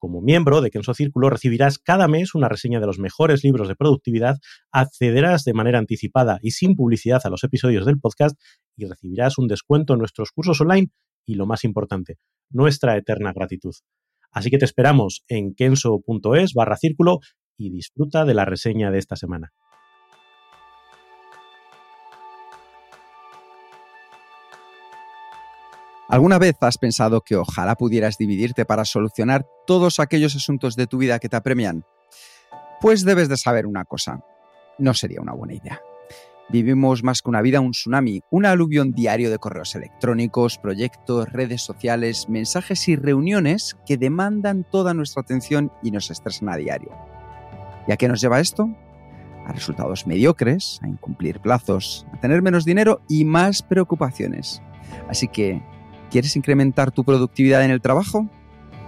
Como miembro de Kenso Círculo recibirás cada mes una reseña de los mejores libros de productividad, accederás de manera anticipada y sin publicidad a los episodios del podcast y recibirás un descuento en nuestros cursos online y, lo más importante, nuestra eterna gratitud. Así que te esperamos en kenso.es barra círculo y disfruta de la reseña de esta semana. ¿Alguna vez has pensado que ojalá pudieras dividirte para solucionar todos aquellos asuntos de tu vida que te apremian? Pues debes de saber una cosa, no sería una buena idea. Vivimos más que una vida un tsunami, un aluvión diario de correos electrónicos, proyectos, redes sociales, mensajes y reuniones que demandan toda nuestra atención y nos estresan a diario. ¿Y a qué nos lleva esto? A resultados mediocres, a incumplir plazos, a tener menos dinero y más preocupaciones. Así que, ¿quieres incrementar tu productividad en el trabajo?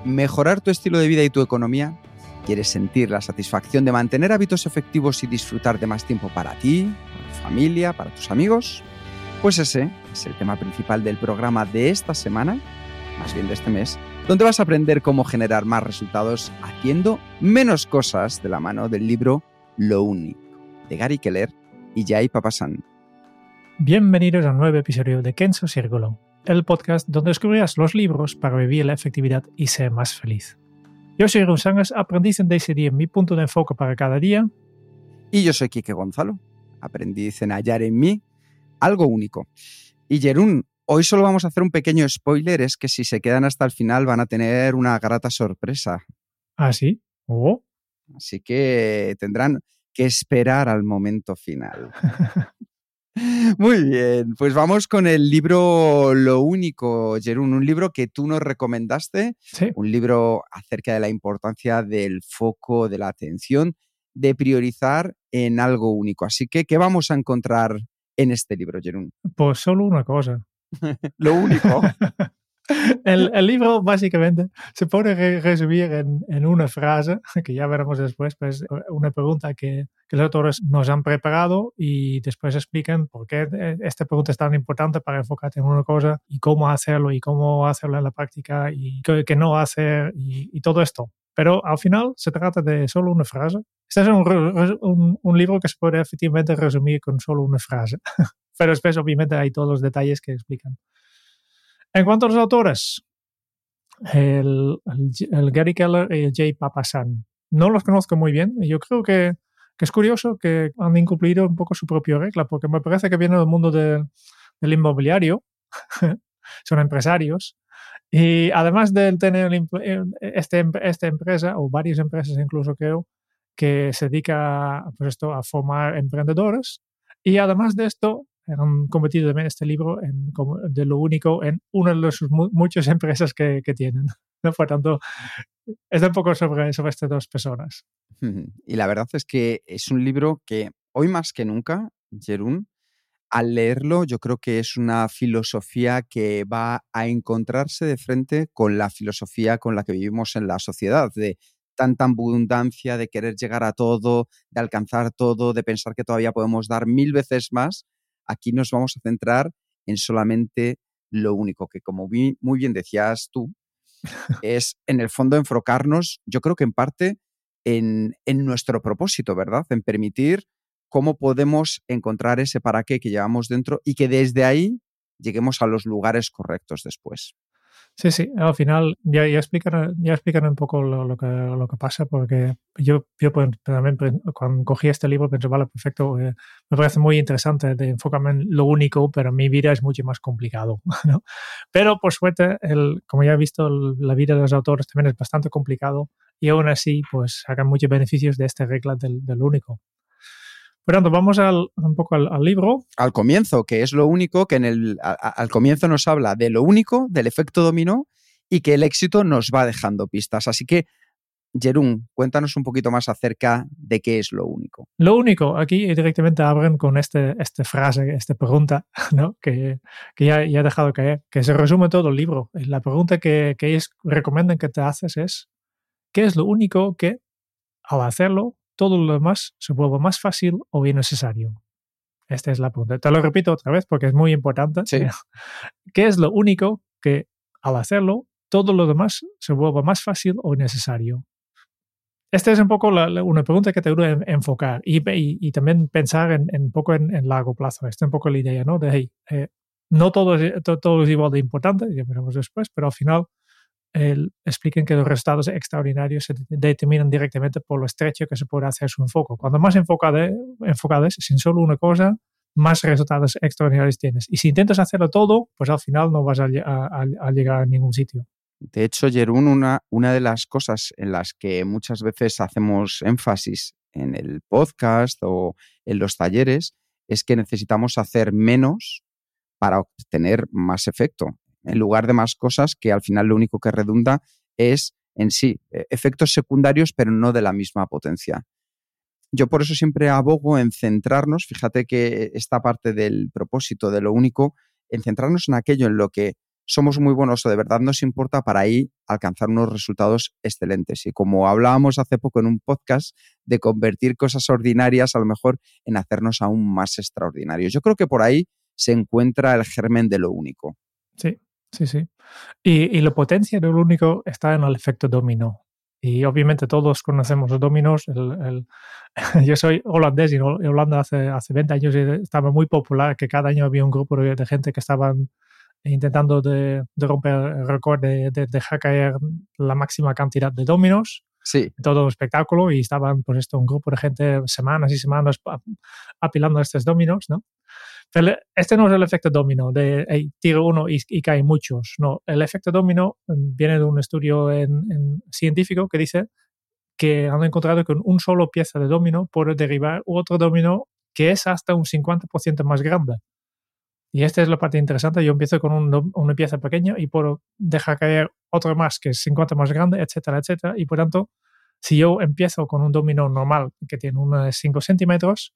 ¿Mejorar tu estilo de vida y tu economía? ¿Quieres sentir la satisfacción de mantener hábitos efectivos y disfrutar de más tiempo para ti, para tu familia, para tus amigos? Pues ese es el tema principal del programa de esta semana, más bien de este mes, donde vas a aprender cómo generar más resultados haciendo menos cosas de la mano del libro Lo Único, de Gary Keller y Jay Papasan. Bienvenidos a un nuevo episodio de Kenzo Círculo, el podcast donde descubrirás los libros para vivir la efectividad y ser más feliz. Yo soy Rusangas, aprendiz en decidir mi punto de enfoque para cada día. Y yo soy Quique Gonzalo, aprendiz en hallar en mí algo único. Y Jerún, hoy solo vamos a hacer un pequeño spoiler, es que si se quedan hasta el final van a tener una grata sorpresa. ¿Ah, sí? Oh. Así que tendrán que esperar al momento final. Muy bien, pues vamos con el libro Lo Único, Jerún, un libro que tú nos recomendaste, Sí. un libro acerca de la importancia del foco, de la atención, de priorizar en algo único. Así que, ¿qué vamos a encontrar en este libro, Jerún? Pues solo una cosa. Lo único. El, el libro básicamente se puede re- resumir en, en una frase, que ya veremos después, pues una pregunta que, que los autores nos han preparado y después explican por qué eh, esta pregunta es tan importante para enfocarte en una cosa y cómo hacerlo y cómo hacerlo en la práctica y qué, qué no hacer y, y todo esto. Pero al final se trata de solo una frase. Este es un, un, un libro que se puede efectivamente resumir con solo una frase. Pero después obviamente hay todos los detalles que explican. En cuanto a los autores, el, Gary Keller y el Jay Papasan, no los conozco muy bien. Yo creo que, es curioso que han incumplido un poco su propia regla, porque me parece que vienen del mundo de- del inmobiliario, son empresarios, y además de tener este, esta empresa, o varias empresas incluso creo, que se dedica pues esto, a formar emprendedores, y además de esto, han convertido también este libro en, como de lo único en una de sus mu- muchas empresas que, que tienen. ¿no? Por tanto, es un poco sobre, sobre estas dos personas. Y la verdad es que es un libro que hoy más que nunca, Jerún, al leerlo yo creo que es una filosofía que va a encontrarse de frente con la filosofía con la que vivimos en la sociedad, de tanta abundancia, de querer llegar a todo, de alcanzar todo, de pensar que todavía podemos dar mil veces más. Aquí nos vamos a centrar en solamente lo único que, como muy bien decías tú, es en el fondo enfocarnos, yo creo que en parte en, en nuestro propósito, ¿verdad? En permitir cómo podemos encontrar ese para qué que llevamos dentro y que desde ahí lleguemos a los lugares correctos después. Sí, sí, al final ya, ya, explican, ya explican un poco lo, lo, que, lo que pasa, porque yo, yo pues, también cuando cogí este libro pensé, vale, perfecto, eh, me parece muy interesante de enfocarme en lo único, pero mi vida es mucho más complicado, ¿no? Pero por suerte, el, como ya he visto, el, la vida de los autores también es bastante complicado y aún así, pues sacan muchos beneficios de esta regla del, del único. Fernando, vamos al, un poco al, al, libro. Al comienzo, que es lo único que en el a, al comienzo nos habla de lo único, del efecto dominó y que el éxito nos va dejando pistas. Así que, Jerún, cuéntanos un poquito más acerca de qué es lo único. Lo único, aquí directamente abren con este, esta frase, esta pregunta, ¿no? que, que ya, ya, he dejado caer, que se resume todo el libro. La pregunta que, que ellos recomiendan que te haces es, ¿qué es lo único que al hacerlo todo lo demás se vuelve más fácil o innecesario. Esta es la pregunta. Te lo repito otra vez porque es muy importante. Sí. ¿Qué es lo único que al hacerlo todo lo demás se vuelve más fácil o innecesario? Esta es un poco la, la, una pregunta que te ayuda a enfocar y, y, y también pensar en, en un poco en, en, largo plazo. Esta es un poco la idea, ¿no? De, hey, eh, no todo es, todo, todo es igual de importante, ya veremos después, pero al final el, expliquen que los resultados extraordinarios se determinan directamente por lo estrecho que se puede hacer su enfoque. Cuando más enfocado, enfocado es sin solo una cosa, más resultados extraordinarios tienes. Y si intentas hacerlo todo, pues al final no vas a, llegar a ningún sitio. De hecho, Jerún, una de las cosas en las que muchas veces hacemos énfasis en el podcast o en los talleres es que necesitamos hacer menos para obtener más efecto en lugar de más cosas que al final lo único que redunda es en sí e, efectos secundarios, pero no de la misma potencia. Yo por eso siempre abogo en centrarnos, fíjate que esta parte del propósito de lo único, en centrarnos en aquello en lo que somos muy buenos o de verdad nos importa para ahí alcanzar unos resultados excelentes. Y como hablábamos hace poco en un podcast de convertir cosas ordinarias a lo mejor en hacernos aún más extraordinarios. Yo creo que por ahí se encuentra el germen de lo único. Sí, Sí, sí. Y, y, la potencia del único está en el efecto dominó. Y obviamente todos conocemos los dominos. El, el, yo soy holandés y en Holanda hace, hace 20 años estaba muy popular que cada año había un grupo de, de gente que estaban intentando de, de romper el récord de, de, dejar caer la máxima cantidad de dominos. Sí. Todo un espectáculo y estaban, pues esto, un grupo de gente semanas y semanas apilando estos dominos, ¿no? Este no es el efecto dominó de hey, tiro uno y, y caen muchos. No, el efecto dominó mm, viene de un estudio en, en científico que dice que han encontrado que un solo pieza de dominó puede derivar otro dominó que es hasta un 50% más grande. Y esta es la parte interesante. Yo empiezo con un, una pieza pequeña y puedo dejar caer otro más que es 50 más grande, etcétera, etcétera. Y por tanto, si yo empiezo con un dominó normal que tiene unos 5 centímetros,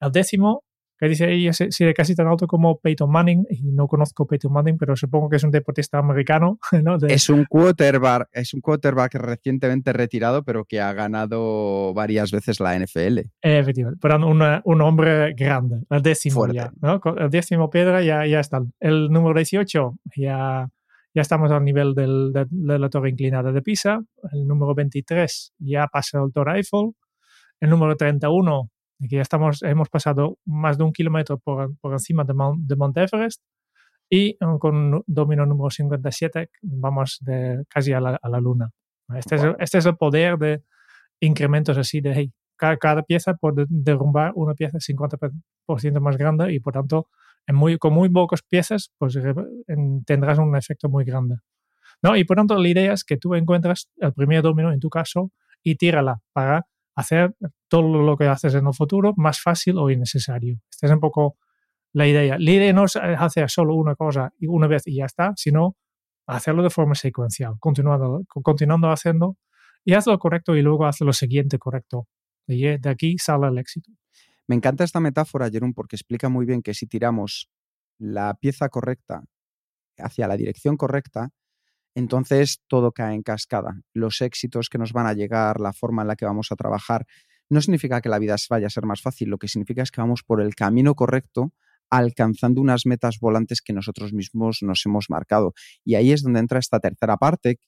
el décimo que dice ella si de casi tan alto como Peyton Manning, y no conozco Peyton Manning, pero supongo que es un deportista americano. ¿no? De... Es un quarterback, es un quarterback recientemente retirado, pero que ha ganado varias veces la NFL. Efectivamente, pero un, un hombre grande, el décimo Fuerte. ya, ¿no? El décimo piedra ya, ya está. El número 18 ya, ya estamos al nivel del, de, de, la torre inclinada de Pisa. El número 23 ya pasa el Torre Eiffel. El número 31 que ya estamos, hemos pasado más de un kilómetro por, por encima de, Mount, de Mount Everest y con domino número 57 vamos de, casi a la, a la luna. Este, wow. es, este es el poder de incrementos así de, hey, cada, cada pieza puede derrumbar una pieza 50% más grande y por tanto en muy, con muy pocas piezas pues en, tendrás un efecto muy grande. ¿No? Y por tanto la idea es que tú encuentras el primer domino en tu caso y tírala para hacer todo lo que haces en el futuro más fácil o innecesario. Esta es un poco la idea. La idea no es hacer solo una cosa y una vez y ya está, sino hacerlo de forma secuencial, continuando, continuando haciendo y haz lo correcto y luego haz lo siguiente correcto. Y de aquí sale el éxito. Me encanta esta metáfora, Jerón, porque explica muy bien que si tiramos la pieza correcta hacia la dirección correcta, entonces todo cae en cascada. Los éxitos que nos van a llegar, la forma en la que vamos a trabajar, no significa que la vida vaya a ser más fácil, lo que significa es que vamos por el camino correcto alcanzando unas metas volantes que nosotros mismos nos hemos marcado. Y ahí es donde entra esta tercera parte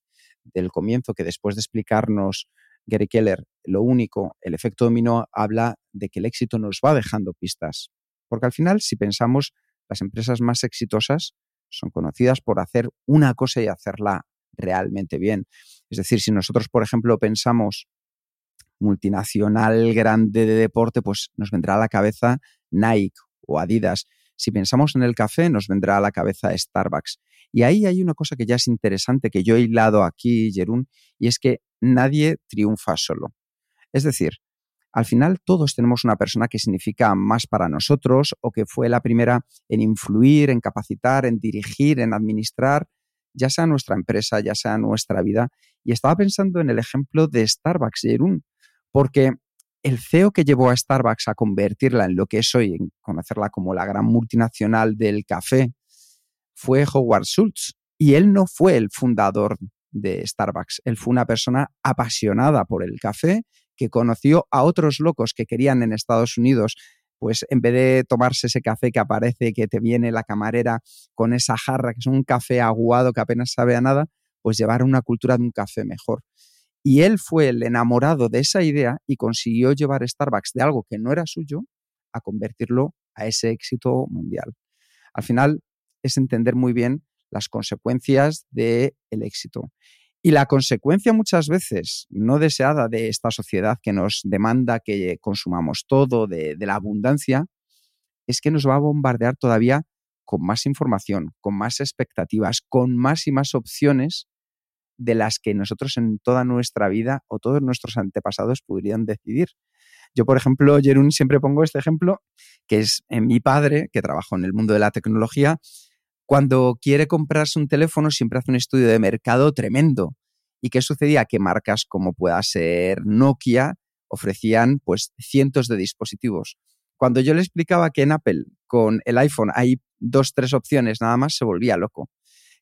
del comienzo, que después de explicarnos Gary Keller lo único, el efecto dominó, habla de que el éxito nos va dejando pistas. Porque al final, si pensamos, las empresas más exitosas son conocidas por hacer una cosa y hacerla realmente bien. Es decir, si nosotros, por ejemplo, pensamos multinacional grande de deporte, pues nos vendrá a la cabeza Nike o Adidas. Si pensamos en el café, nos vendrá a la cabeza Starbucks. Y ahí hay una cosa que ya es interesante, que yo he hilado aquí, Jerún, y es que nadie triunfa solo. Es decir, al final todos tenemos una persona que significa más para nosotros o que fue la primera en influir, en capacitar, en dirigir, en administrar, ya sea nuestra empresa, ya sea nuestra vida. Y estaba pensando en el ejemplo de Starbucks, Jerún, porque el CEO que llevó a Starbucks a convertirla en lo que es hoy, en conocerla como la gran multinacional del café, fue Howard Schultz. Y él no fue el fundador de Starbucks. Él fue una persona apasionada por el café que conoció a otros locos que querían en Estados Unidos, pues en vez de tomarse ese café que aparece, que te viene la camarera con esa jarra, que es un café aguado que apenas sabe a nada, pues llevar una cultura de un café mejor. Y él fue el enamorado de esa idea y consiguió llevar Starbucks de algo que no era suyo a convertirlo a ese éxito mundial. Al final es entender muy bien las consecuencias del éxito. Y la consecuencia muchas veces no deseada de esta sociedad que nos demanda que consumamos todo, de, la abundancia, es que nos va a bombardear todavía con más información, con más expectativas, con más y más opciones de las que nosotros en toda nuestra vida o todos nuestros antepasados podrían decidir. Yo, por ejemplo, Jerún, siempre pongo este ejemplo, que es en mi padre, que trabajó en el mundo de la tecnología, cuando quiere comprarse un teléfono siempre hace un estudio de mercado tremendo. ¿Y qué sucedía? Que marcas como pueda ser Nokia ofrecían pues cientos de dispositivos. Cuando yo le explicaba que en Apple con el iPhone hay dos, tres opciones nada más, se volvía loco.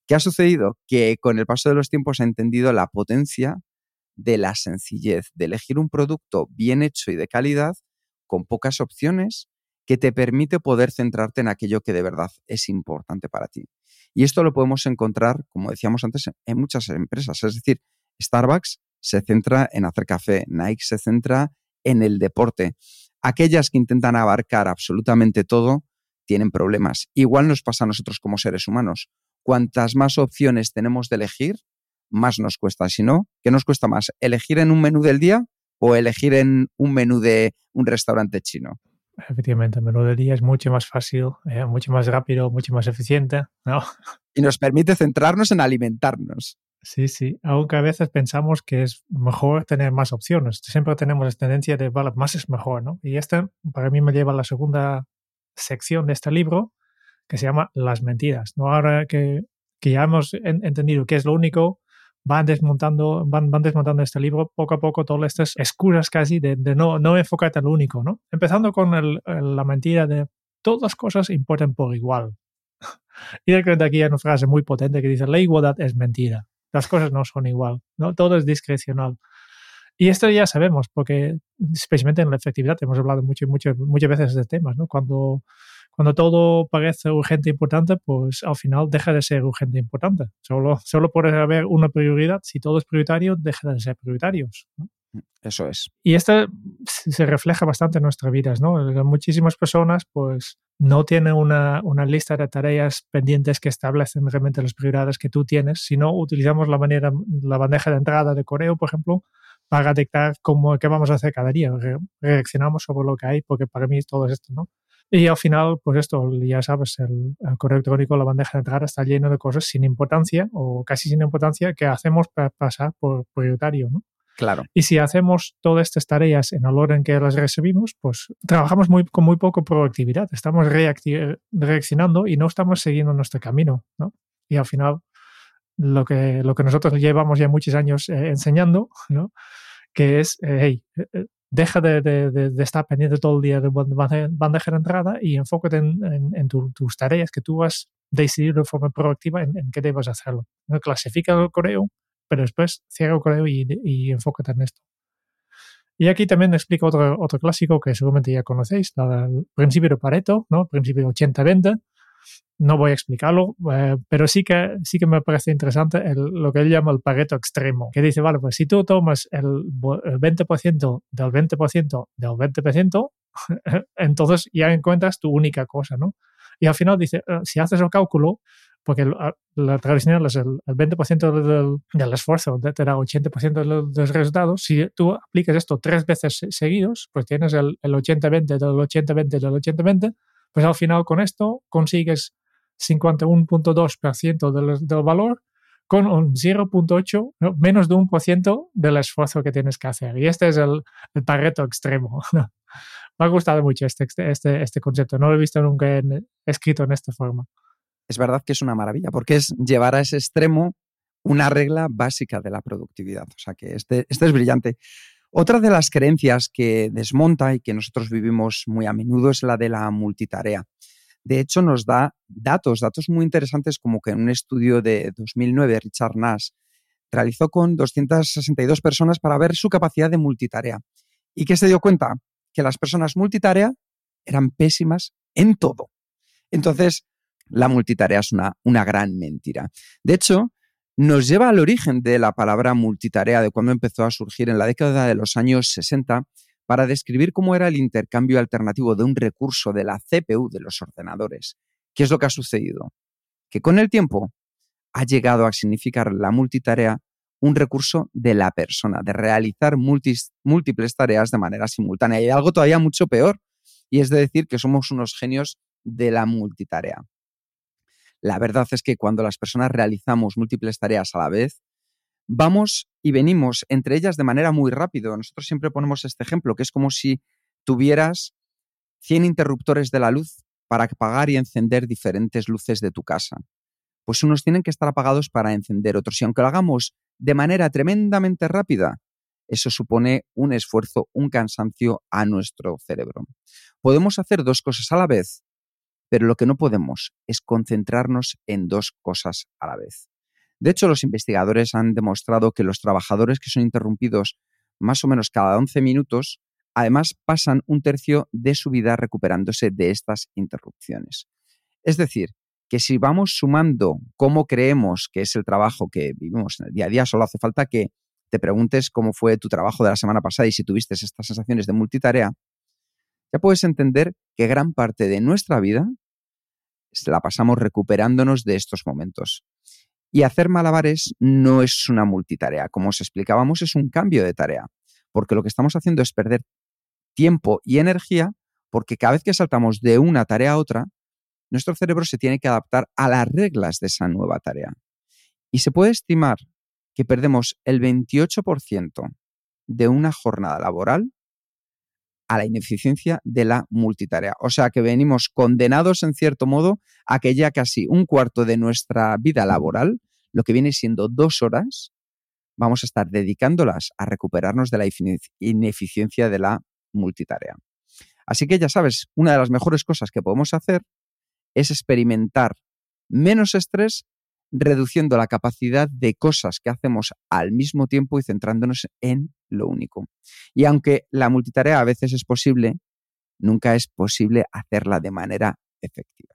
¿Qué ha sucedido? Que con el paso de los tiempos ha entendido la potencia de la sencillez, de elegir un producto bien hecho y de calidad, con pocas opciones, que te permite poder centrarte en aquello que de verdad es importante para ti. Y esto lo podemos encontrar, como decíamos antes, en muchas empresas. Es decir, Starbucks se centra en hacer café, Nike se centra en el deporte. Aquellas que intentan abarcar absolutamente todo tienen problemas. Igual nos pasa a nosotros como seres humanos. Cuantas más opciones tenemos de elegir, más nos cuesta. Si no, ¿qué nos cuesta más? ¿Elegir en un menú del día o elegir en un menú de un restaurante chino? Efectivamente, día es mucho más fácil, eh, mucho más rápido, mucho más eficiente, ¿no? Y nos permite centrarnos en alimentarnos. Sí, sí, aunque a veces pensamos que es mejor tener más opciones. Siempre tenemos la tendencia de, vale, más es mejor, ¿no? Y este para mí me lleva a la segunda sección de este libro, que se llama Las mentiras, ¿no? Ahora que, que ya hemos entendido qué es lo único, van desmontando, van, desmontando este libro poco a poco todas estas excusas casi de, no, no enfocarte en lo único, ¿no? Empezando con la mentira de todas las cosas importan por igual. y de aquí hay una frase muy potente que dice, la igualdad es mentira. Las cosas no son igual, ¿no? Todo es discrecional. Y esto ya sabemos, porque especialmente en la efectividad hemos hablado mucho, mucho, muchas veces de temas, ¿no? Cuando cuando todo parece urgente e importante, pues al final deja de ser urgente e importante. Solo, solo puede haber una prioridad. Si todo es prioritario, deja de ser prioritarios. Eso es. Y esto se refleja bastante en nuestras vidas, ¿no? Muchísimas personas, pues, no tienen una, una, lista de tareas pendientes que establecen realmente las prioridades que tú tienes, sino utilizamos la manera, la bandeja de entrada de correo, por ejemplo, para detectar cómo, qué vamos a hacer cada día. reaccionamos sobre lo que hay, porque para mí todo es esto, ¿no? Y al final, pues esto, ya sabes, el, correo electrónico, la bandeja de entrada está lleno de cosas sin importancia o casi sin importancia que hacemos para pasar por prioritario, ¿no? Claro. Y si hacemos todas estas tareas en el orden que las recibimos, pues trabajamos muy, con muy poco proactividad. Estamos reaccionando y no estamos siguiendo nuestro camino, ¿no? Y al final, lo que, lo que nosotros llevamos ya muchos años eh, enseñando, ¿no? Que es, eh, hey, eh, deja de, de, de, estar pendiente todo el día de bandeja de entrada y enfócate en, en, tus tareas que tú has decidido de forma proactiva en, qué debes hacerlo. ¿no? Clasifica el correo, pero después cierra el correo y, y enfócate en esto. Y aquí también explico otro, otro clásico que seguramente ya conocéis, el principio de Pareto, ¿no? principio 80-20, no voy a explicarlo, eh, pero sí que, sí que me parece interesante lo que él llama el pareto extremo, que dice, vale, pues si tú tomas el, 20% del 20% del 20%, entonces ya encuentras tu única cosa, ¿no? Y al final dice, eh, si haces el cálculo, porque la tradicional es el, 20% del, esfuerzo, te da 80% de los, resultados. Si tú aplicas esto tres veces seguidos, pues tienes el, 80-20 del 80-20 del 80-20, pues al final con esto consigues 51.2% del, del valor con un 0.8, menos de un por ciento del esfuerzo que tienes que hacer. Y este es el, el extremo. Me ha gustado mucho este, este, este concepto. No lo he visto nunca escrito en esta forma. Es verdad que es una maravilla, porque es llevar a ese extremo una regla básica de la productividad. O sea que este, este es brillante. Otra de las creencias que desmonta y que nosotros vivimos muy a menudo es la de la multitarea. De hecho, nos da datos, datos muy interesantes como que en un estudio de 2009, Richard Nash realizó con 262 personas para ver su capacidad de multitarea. ¿Y qué se dio cuenta? Que las personas multitarea eran pésimas en todo. Entonces, la multitarea es una, una gran mentira. De hecho, nos lleva al origen de la palabra multitarea, de cuando empezó a surgir en la década de los años 60, para describir cómo era el intercambio alternativo de un recurso de la CPU de los ordenadores. ¿Qué es lo que ha sucedido? Que con el tiempo ha llegado a significar la multitarea un recurso de la persona, de realizar múltiples tareas de manera simultánea. Y algo todavía mucho peor, y es de decir que somos unos genios de la multitarea. La verdad es que cuando las personas realizamos múltiples tareas a la vez, vamos y venimos entre ellas de manera muy rápido. Nosotros siempre ponemos este ejemplo, que es como si tuvieras 100 interruptores de la luz para apagar y encender diferentes luces de tu casa. Pues unos tienen que estar apagados para encender otros. Y aunque lo hagamos de manera tremendamente rápida, eso supone un esfuerzo, un cansancio a nuestro cerebro. Podemos hacer dos cosas a la vez, pero lo que no podemos es concentrarnos en dos cosas a la vez. De hecho, los investigadores han demostrado que los trabajadores que son interrumpidos más o menos cada 11 minutos, además pasan un tercio de su vida recuperándose de estas interrupciones. Es decir, que si vamos sumando cómo creemos que es el trabajo que vivimos en el día a día, solo hace falta que te preguntes cómo fue tu trabajo de la semana pasada y si tuviste estas sensaciones de multitarea, ya puedes entender que gran parte de nuestra vida la pasamos recuperándonos de estos momentos. Y hacer malabares no es una multitarea. Como os explicábamos, es un cambio de tarea. Porque lo que estamos haciendo es perder tiempo y energía porque cada vez que saltamos de una tarea a otra, nuestro cerebro se tiene que adaptar a las reglas de esa nueva tarea. Y se puede estimar que perdemos el 28% de una jornada laboral a la ineficiencia de la multitarea. O sea que venimos condenados en cierto modo a que ya casi un cuarto de nuestra vida laboral, lo que viene siendo dos horas, vamos a estar dedicándolas a recuperarnos de la ineficiencia de la multitarea. Así que ya sabes, una de las mejores cosas que podemos hacer es experimentar menos estrés reduciendo la capacidad de cosas que hacemos al mismo tiempo y centrándonos en lo único. Y aunque la multitarea a veces es posible, nunca es posible hacerla de manera efectiva.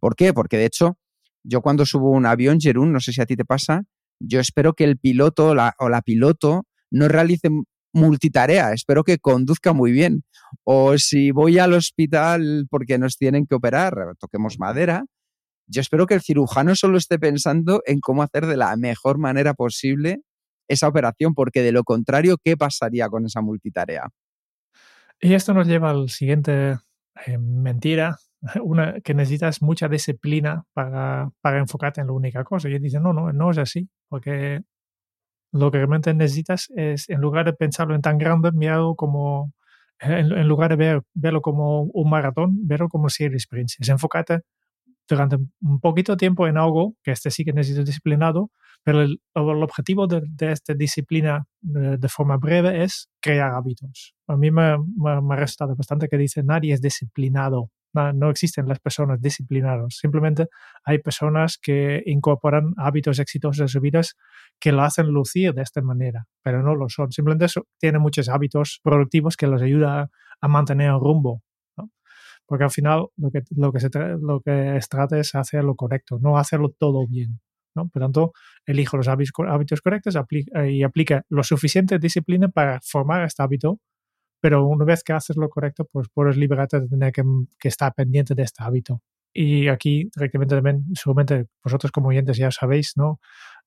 ¿Por qué? Porque de hecho, yo cuando subo un avión, Jerún, no sé si a ti te pasa, yo espero que el piloto o la piloto no realice multitarea, espero que conduzca muy bien. O si voy al hospital porque nos tienen que operar, toquemos madera, yo espero que el cirujano solo esté pensando en cómo hacer de la mejor manera posible esa operación, porque de lo contrario, ¿qué pasaría con esa multitarea? Y esto nos lleva al siguiente eh, mentira, una, que necesitas mucha disciplina para, enfocarte en la única cosa. Y dice, no, no, no es así, porque lo que realmente necesitas es, en lugar de pensarlo en tan grande, mirarlo como, en, lugar de ver, verlo como un maratón, verlo como serie sprints. Es enfocarte durante un poquito tiempo en algo que este sí que necesita disciplinado, pero el, objetivo de, esta disciplina de, forma breve es crear hábitos. A mí me, me, ha resultado bastante que dice nadie es disciplinado. No, existen las personas disciplinadas. Simplemente hay personas que incorporan hábitos exitosos en sus vidas que lo hacen lucir de esta manera, pero no lo son. Simplemente tienen muchos hábitos productivos que los ayuda a mantener el rumbo porque al final lo que, lo que, se lo que trata es hacer lo correcto, no hacerlo todo bien. ¿no? Por tanto, elijo los hábitos correctos y aplica lo suficiente disciplina para formar este hábito, pero una vez que haces lo correcto, pues puedes liberarte de tener que, que estar pendiente de este hábito. y aquí directamente también, seguramente vosotros como oyentes ya sabéis, ¿no?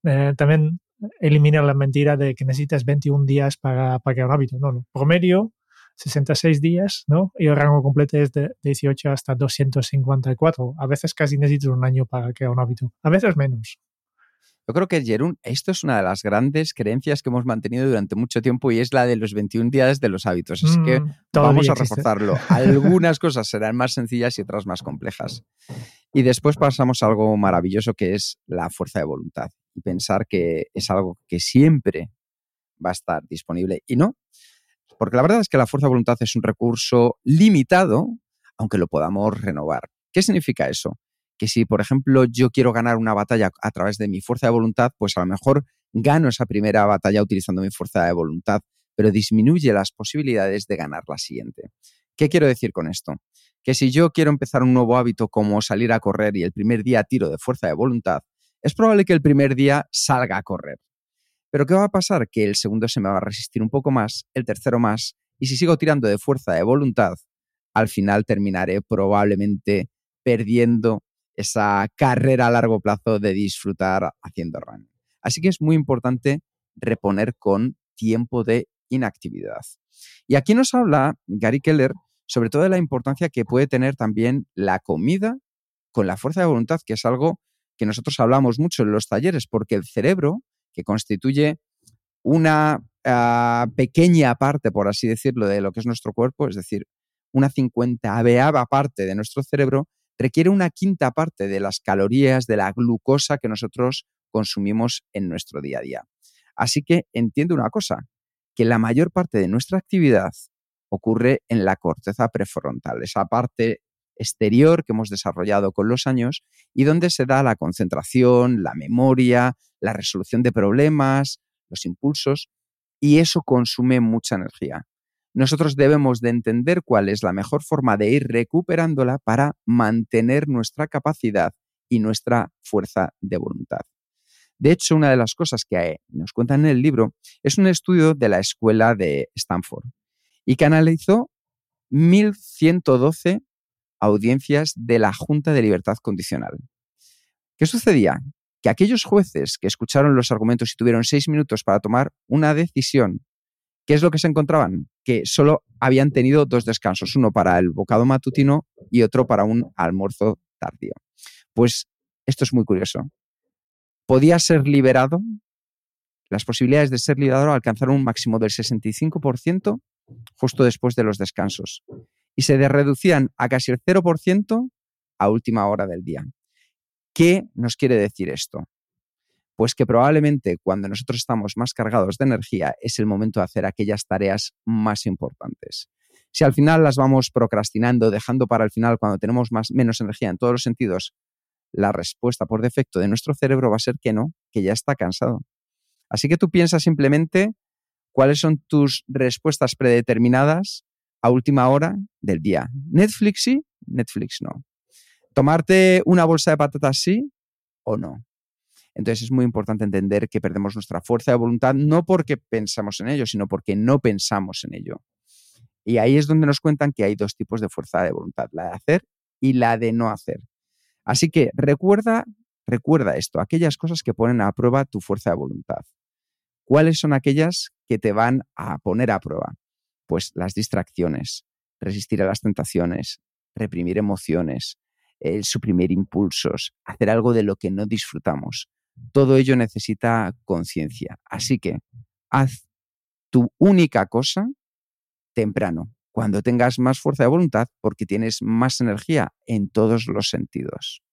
Eh, también elimina la mentira de que necesitas 21 días para, para crear un hábito. No, no. Promedio, 66 días, ¿no? Y el rango completo es de 18 hasta 254. A veces casi necesitas un año para crear un hábito. A veces menos. Yo creo que, Jerún, esto es una de las grandes creencias que hemos mantenido durante mucho tiempo y es la de los 21 días de los hábitos. Así que Mm, vamos a existe. reforzarlo. Algunas cosas serán más sencillas y otras más complejas. Y después pasamos a algo maravilloso que es la fuerza de voluntad y pensar que es algo que siempre va a estar disponible. Y no, porque la verdad es que la fuerza de voluntad es un recurso limitado, aunque lo podamos renovar. ¿Qué significa eso? Que si, por ejemplo, yo quiero ganar una batalla a través de mi fuerza de voluntad, pues a lo mejor gano esa primera batalla utilizando mi fuerza de voluntad, pero disminuye las posibilidades de ganar la siguiente. ¿Qué quiero decir con esto? Que si yo quiero empezar un nuevo hábito como salir a correr y el primer día tiro de fuerza de voluntad, es probable que el primer día salga a correr. Pero ¿qué va a pasar? Que el segundo se me va a resistir un poco más, el tercero más, y si sigo tirando de fuerza de voluntad, al final terminaré probablemente perdiendo esa carrera a largo plazo de disfrutar haciendo running. Así que es muy importante reponer con tiempo de inactividad. Y aquí nos habla Gary Keller sobre todo de la importancia que puede tener también la comida con la fuerza de voluntad, que es algo que nosotros hablamos mucho en los talleres, porque el cerebro, que constituye una uh, pequeña parte, por así decirlo, de lo que es nuestro cuerpo, es decir, una cincuentaveava parte de nuestro cerebro, requiere una quinta parte de las calorías, de la glucosa que nosotros consumimos en nuestro día a día. Así que entiende una cosa, que la mayor parte de nuestra actividad ocurre en la corteza prefrontal, esa parte exterior que hemos desarrollado con los años y donde se da la concentración, la memoria, la resolución de problemas, los impulsos, y eso consume mucha energía. Nosotros debemos de entender cuál es la mejor forma de ir recuperándola para mantener nuestra capacidad y nuestra fuerza de voluntad. De hecho, una de las cosas que nos cuentan en el libro es un estudio de la escuela de Stanford y que analizó 1.112 audiencias de la Junta de Libertad Condicional. ¿Qué sucedía? Que aquellos jueces que escucharon los argumentos y tuvieron seis minutos para tomar una decisión, ¿qué es lo que se encontraban? Que solo habían tenido dos descansos, uno para el bocado matutino y otro para un almuerzo tardío. Pues esto es muy curioso. Podía ser liberado, las posibilidades de ser liberado alcanzaron un máximo del 65% justo después de los descansos y se reducían a casi el 0% a última hora del día. ¿Qué nos quiere decir esto? Pues que probablemente cuando nosotros estamos más cargados de energía es el momento de hacer aquellas tareas más importantes. Si al final las vamos procrastinando, dejando para el final cuando tenemos más, menos energía en todos los sentidos, la respuesta por defecto de nuestro cerebro va a ser que no, que ya está cansado. Así que tú piensas simplemente cuáles son tus respuestas predeterminadas a última hora del día. Netflix sí, Netflix no. Tomarte una bolsa de patatas sí o no. Entonces es muy importante entender que perdemos nuestra fuerza de voluntad no porque pensamos en ello, sino porque no pensamos en ello. Y ahí es donde nos cuentan que hay dos tipos de fuerza de voluntad, la de hacer y la de no hacer. Así que recuerda, recuerda esto, aquellas cosas que ponen a prueba tu fuerza de voluntad. ¿Cuáles son aquellas que te van a poner a prueba? Pues las distracciones, resistir a las tentaciones, reprimir emociones, el suprimir impulsos, hacer algo de lo que no disfrutamos. Todo ello necesita conciencia. Así que haz tu única cosa temprano, cuando tengas más fuerza de voluntad, porque tienes más energía en todos los sentidos.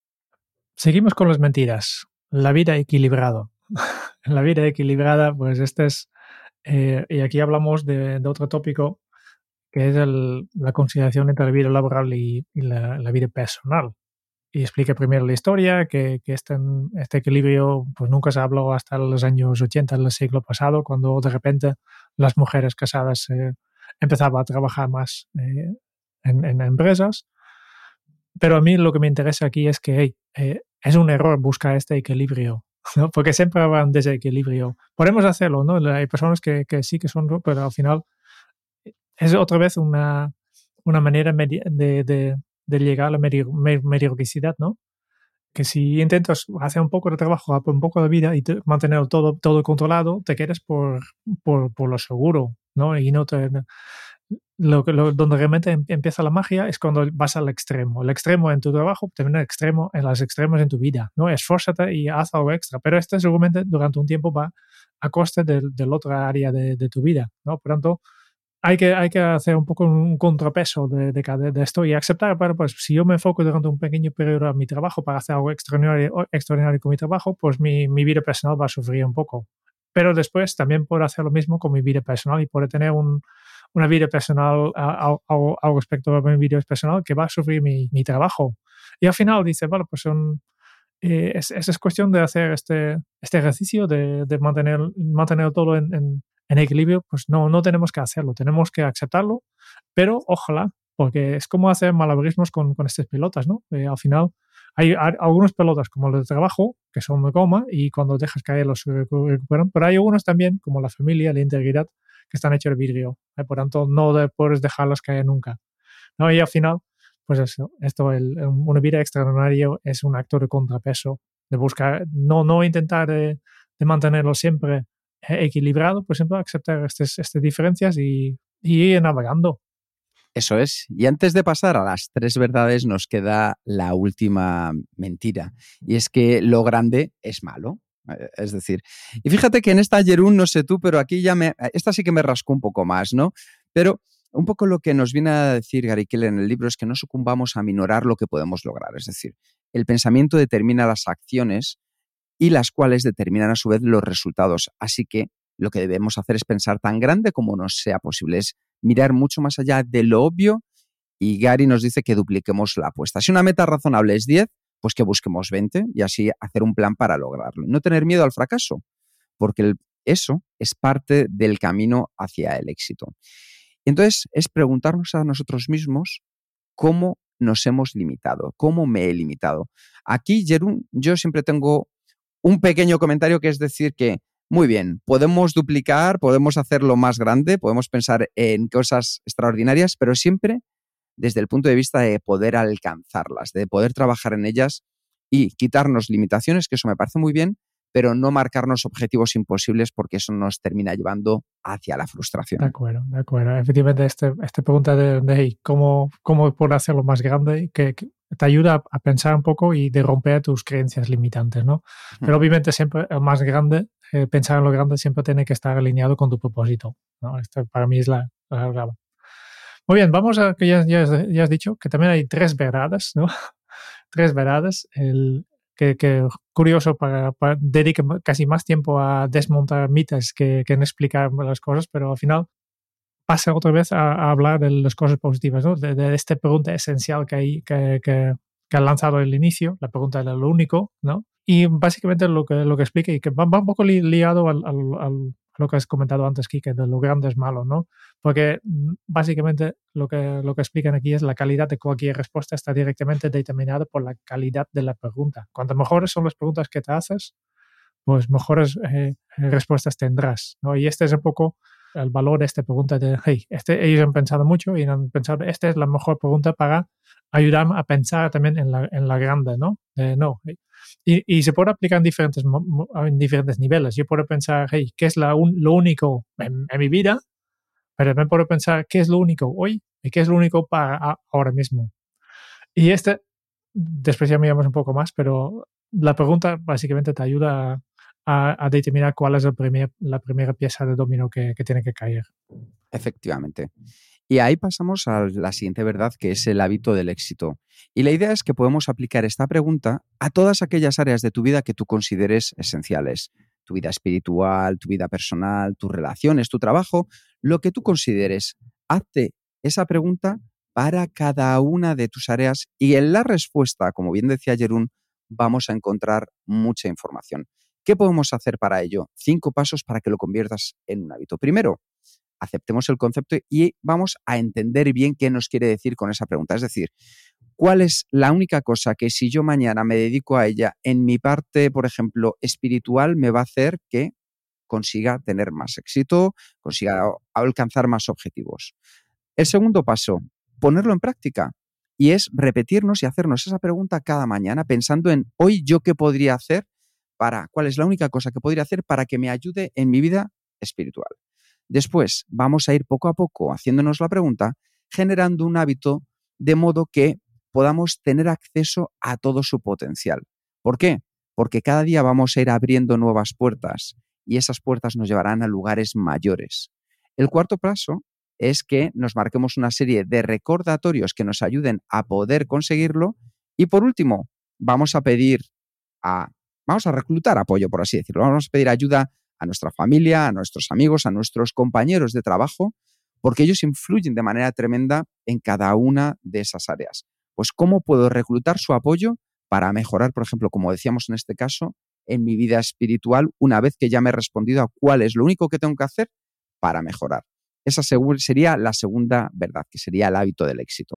Seguimos con las mentiras. La vida equilibrado. la vida equilibrada, pues este es, eh, y aquí hablamos de, de, otro tópico, que es el, la conciliación entre la vida laboral y, y la, la, vida personal. Y explica primero la historia, que, que este, este, equilibrio pues nunca se habló hasta los años 80 del siglo pasado, cuando de repente las mujeres casadas eh, empezaban a trabajar más eh, en, en, empresas. Pero a mí lo que me interesa aquí es que hey, eh, es un error buscar este equilibrio ¿no? porque siempre habrá un desequilibrio. Podemos hacerlo, ¿no? Hay personas que, que, sí que son, pero al final es otra vez una, una manera de, de, llegar a la mediocridad, ¿no? Que si intentas hacer un poco de trabajo, un poco de vida y mantener todo, todo controlado, te quedas por, por, por lo seguro, ¿no? Y no te, lo, lo, donde realmente em, empieza la magia es cuando vas al extremo. El extremo en tu trabajo, también el extremo en los extremos en tu vida. ¿no? Esfuérzate y haz algo extra. Pero este seguramente durante un tiempo va a coste del, del otra área de, de, tu vida. ¿no? Por tanto, hay que, hay que hacer un poco un contrapeso de, de, de esto y aceptar, pero pues si yo me enfoco durante un pequeño periodo a mi trabajo para hacer algo extraordinario, extraordinario con mi trabajo, pues mi, mi vida personal va a sufrir un poco. Pero después también puedo hacer lo mismo con mi vida personal y puedo tener un, una vida personal, algo, respecto a mi vida personal que va a sufrir mi, mi trabajo. Y al final dice, bueno, pues son, eh, es, es, cuestión de hacer este, este ejercicio, de, de mantener, mantener todo en, en, en, equilibrio, pues no, no tenemos que hacerlo, tenemos que aceptarlo, pero ojalá, porque es como hacer malabarismos con, con estas pelotas, ¿no? Eh, al final hay, hay, algunos pelotas como los de trabajo, que son de goma, y cuando dejas caer los recuperan, pero hay algunos también, como la familia, la integridad, que están hechos de vidrio. ¿eh? Por tanto, no de, puedes dejarlos caer nunca. Y al final, pues eso, esto, el, una vida extraordinaria es un acto de contrapeso, de buscar, no, no intentar de, de mantenerlo siempre equilibrado, pues siempre aceptar estas, diferencias y ir navegando. Eso es. Y antes de pasar a las tres verdades, nos queda la última mentira. Y es que lo grande es malo. Eh, es decir, y fíjate que en esta Jerún, no sé tú, pero aquí ya me, esta sí que me rascó un poco más, ¿no? Pero un poco lo que nos viene a decir Gary Keller en el libro es que no sucumbamos a minorar lo que podemos lograr. Es decir, el pensamiento determina las acciones y las cuales determinan a su vez los resultados. Así que lo que debemos hacer es pensar tan grande como nos sea posible, es mirar mucho más allá de lo obvio y Gary nos dice que dupliquemos la apuesta. Si una meta razonable es 10, pues que busquemos 20 y así hacer un plan para lograrlo. No tener miedo al fracaso, porque eso es parte del camino hacia el éxito. Entonces, es preguntarnos a nosotros mismos cómo nos hemos limitado, cómo me he limitado. Aquí, Jerún, yo siempre tengo un pequeño comentario que es decir que, muy bien, podemos duplicar, podemos hacerlo más grande, podemos pensar en cosas extraordinarias, pero siempre desde el punto de vista de poder alcanzarlas, de poder trabajar en ellas y quitarnos limitaciones, que eso me parece muy bien, pero no marcarnos objetivos imposibles porque eso nos termina llevando hacia la frustración. De acuerdo, de acuerdo. Efectivamente, este, esta pregunta de, cómo, cómo poder hacerlo más grande, que, te ayuda a pensar un poco y de romper tus creencias limitantes, ¿no? Pero obviamente siempre el más grande, eh, pensar en lo grande siempre tiene que estar alineado con tu propósito, ¿no? Esto para mí es la, la, la muy bien, vamos a que ya, ya, has dicho que también hay tres verdades, ¿no? tres verdades. El, que, que curioso para, para dedique casi más tiempo a desmontar mitas que, que, en explicar las cosas, pero al final pasa otra vez a, a hablar de las cosas positivas, ¿no? De, de esta pregunta esencial que, hay, que, que, que ha lanzado el inicio, la pregunta de lo único, ¿no? Y básicamente lo que, lo que explica y que va, va un poco li, liado al, al, al lo que has comentado antes, Kike, de lo grande es malo, ¿no? Porque mm, básicamente lo que, lo que explican aquí es la calidad de cualquier respuesta está directamente determinada por la calidad de la pregunta. Cuanto mejores son las preguntas que te haces, pues mejores eh, respuestas tendrás, ¿no? Y este es un poco el valor de esta pregunta de, hey, este, ellos han pensado mucho y han pensado, esta es la mejor pregunta para ayudarme a pensar también en la, en la grande, ¿no? De, no, y, y, se puede aplicar en diferentes, en diferentes niveles. Yo puedo pensar, hey, ¿qué es la un, lo único en, en, mi vida? Pero también puedo pensar, ¿qué es lo único hoy? ¿Y qué es lo único para ahora mismo? Y este, después ya miramos un poco más, pero la pregunta básicamente te ayuda a, a determinar cuál es primer, la primera pieza de dominó que, que tiene que caer. Efectivamente. Y ahí pasamos a la siguiente verdad, que es el hábito del éxito. Y la idea es que podemos aplicar esta pregunta a todas aquellas áreas de tu vida que tú consideres esenciales. Tu vida espiritual, tu vida personal, tus relaciones, tu trabajo, lo que tú consideres. Hazte esa pregunta para cada una de tus áreas y en la respuesta, como bien decía Jerún, vamos a encontrar mucha información. ¿Qué podemos hacer para ello? Cinco pasos para que lo conviertas en un hábito. Primero, aceptemos el concepto y vamos a entender bien qué nos quiere decir con esa pregunta. Es decir, ¿cuál es la única cosa que si yo mañana me dedico a ella en mi parte, por ejemplo, espiritual, me va a hacer que consiga tener más éxito, consiga alcanzar más objetivos? El segundo paso, ponerlo en práctica. y es repetirnos y hacernos esa pregunta cada mañana pensando en hoy yo qué podría hacer para, cuál es la única cosa que podría hacer para que me ayude en mi vida espiritual. Después vamos a ir poco a poco haciéndonos la pregunta, generando un hábito de modo que podamos tener acceso a todo su potencial. ¿Por qué? Porque cada día vamos a ir abriendo nuevas puertas y esas puertas nos llevarán a lugares mayores. El cuarto paso es que nos marquemos una serie de recordatorios que nos ayuden a poder conseguirlo. Y por último, vamos a pedir a, vamos a reclutar apoyo, por así decirlo. Vamos a pedir ayuda a nuestra familia, a nuestros amigos, a nuestros compañeros de trabajo, porque ellos influyen de manera tremenda en cada una de esas áreas. Pues, ¿cómo puedo reclutar su apoyo para mejorar, por ejemplo, como decíamos en este caso, en mi vida espiritual una vez que ya me he respondido a cuál es lo único que tengo que hacer para mejorar? Esa sería la segunda verdad, que sería el hábito del éxito.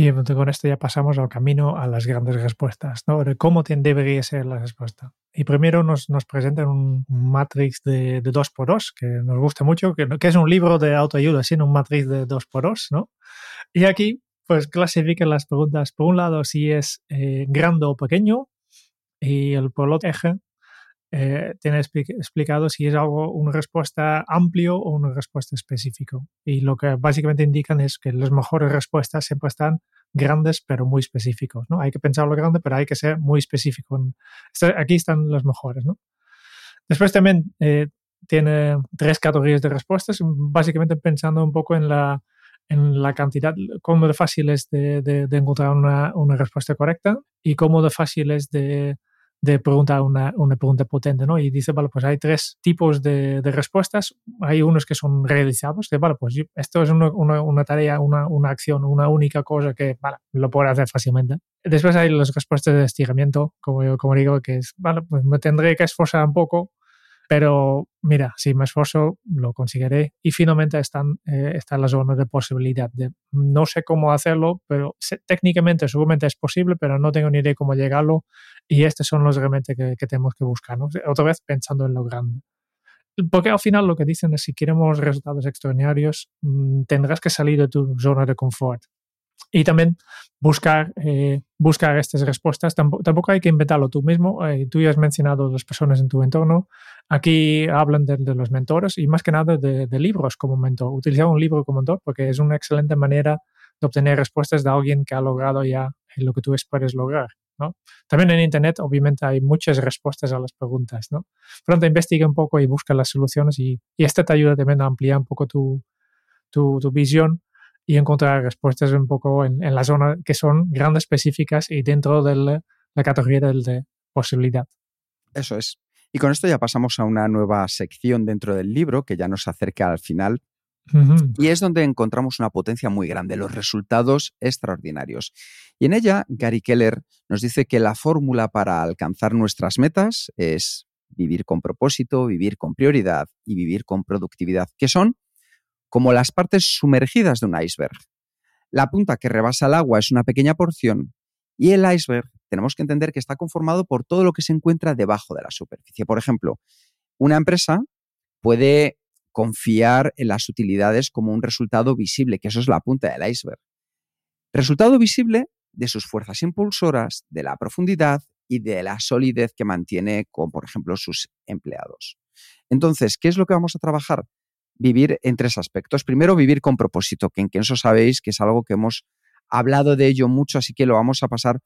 Y con esto ya pasamos al camino a las grandes respuestas, ¿no? De cómo debería ser la respuesta. Y primero nos, nos presentan un matrix de, de 2x2, que nos gusta mucho, que, es un libro de autoayuda, sino un matrix de 2x2, ¿no? Y aquí, pues clasifican las preguntas, por un lado, si es eh, grande o pequeño, y el por el otro eje eh, explicado si es algo, una respuesta amplio o una respuesta específico. Y lo que básicamente indican es que las mejores respuestas siempre están grandes pero muy específicos. ¿no? Hay que pensar lo grande, pero hay que ser muy específico. Aquí están los mejores. ¿no? Después también eh, tiene tres categorías de respuestas, básicamente pensando un poco en la, en la cantidad, cómo de fácil es de, de, de encontrar una, una, respuesta correcta y cómo de fácil es de, de preguntar una, una, pregunta potente, ¿no? Y dice, vale, pues hay tres tipos de, de respuestas. Hay unos que son realizables, que, vale, pues esto es una, una, tarea, una, una, acción, una única cosa que, vale, lo puedo hacer fácilmente. Después hay las respuestas de estiramiento, como, yo, como digo, que es, vale, pues me tendré que esforzar un poco, pero mira, si me esfuerzo, lo conseguiré. Y finalmente están, eh, está la zona de posibilidad. De, no sé cómo hacerlo, pero técnicamente seguramente es posible, pero no tengo ni idea cómo llegarlo. Y estos son los realmente que, tenemos que buscar. ¿no? Otra vez pensando en lo grande. Porque al final lo que dicen es si queremos resultados extraordinarios, mmm, tendrás que salir de tu zona de confort y también buscar, eh, buscar estas respuestas. Tampoco, hay que inventarlo tú mismo. Eh, tú ya has mencionado las personas en tu entorno. Aquí hablan de, los mentores y más que nada de, libros como mentor. Utilizar un libro como mentor porque es una excelente manera de obtener respuestas de alguien que ha logrado ya lo que tú esperes lograr. ¿no? También en Internet, obviamente, hay muchas respuestas a las preguntas. ¿no? Pronto investiga un poco y busca las soluciones y, y esta te ayuda también a ampliar un poco tu, tu visión y encontrar respuestas un poco en, en, la zona que son grandes específicas y dentro de la, la categoría del de posibilidad. Eso es. Y con esto ya pasamos a una nueva sección dentro del libro que ya nos acerca al final. Uh -huh. Y es donde encontramos una potencia muy grande, los resultados extraordinarios. Y en ella, Gary Keller nos dice que la fórmula para alcanzar nuestras metas es vivir con propósito, vivir con prioridad y vivir con productividad, que son como las partes sumergidas de un iceberg. La punta que rebasa el agua es una pequeña porción y el iceberg tenemos que entender que está conformado por todo lo que se encuentra debajo de la superficie. Por ejemplo, una empresa puede confiar en las utilidades como un resultado visible, que eso es la punta del iceberg. Resultado visible de sus fuerzas impulsoras, de la profundidad y de la solidez que mantiene con, por ejemplo, sus empleados. Entonces, ¿qué es lo que vamos a trabajar? Vivir en tres aspectos. Primero, vivir con propósito, que en eso sabéis que es algo que hemos hablado de ello mucho, así que lo vamos a pasar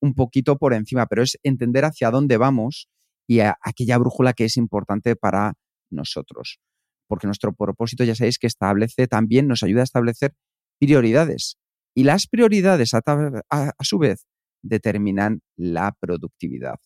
un poquito por encima, pero es entender hacia dónde vamos y aquella brújula que es importante para nosotros. Porque nuestro propósito, ya sabéis que establece también, nos ayuda a establecer prioridades. Y las prioridades, a, a su vez, determinan la productividad.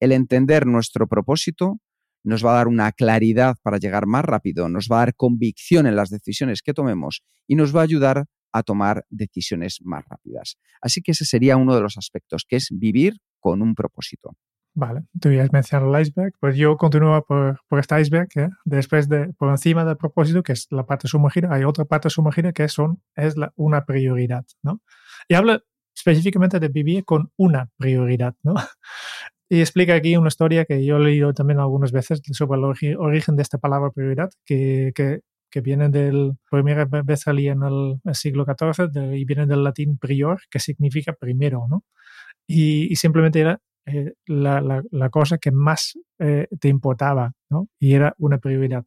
El entender nuestro propósito nos va a dar una claridad para llegar más rápido, nos va a dar convicción en las decisiones que tomemos y nos va a ayudar a tomar decisiones más rápidas. Así que ese sería uno de los aspectos, que es vivir con un propósito. Vale, tú ya has mencionado el iceberg, pues yo continúo por, por este iceberg, ¿eh? después de, por encima del propósito, que es la parte sumergida, hay otra parte sumergida que son, es una prioridad, ¿no? Y habla específicamente de vivir con una prioridad, ¿no? Y explica aquí una historia que yo he leído también algunas veces sobre el origen de esta palabra prioridad, que, que, que viene del, primera vez salía en el, siglo XIV y viene del latín prior, que significa primero, ¿no? Y, simplemente era eh, la, la, cosa que más eh, te importaba, ¿no? Y era una prioridad.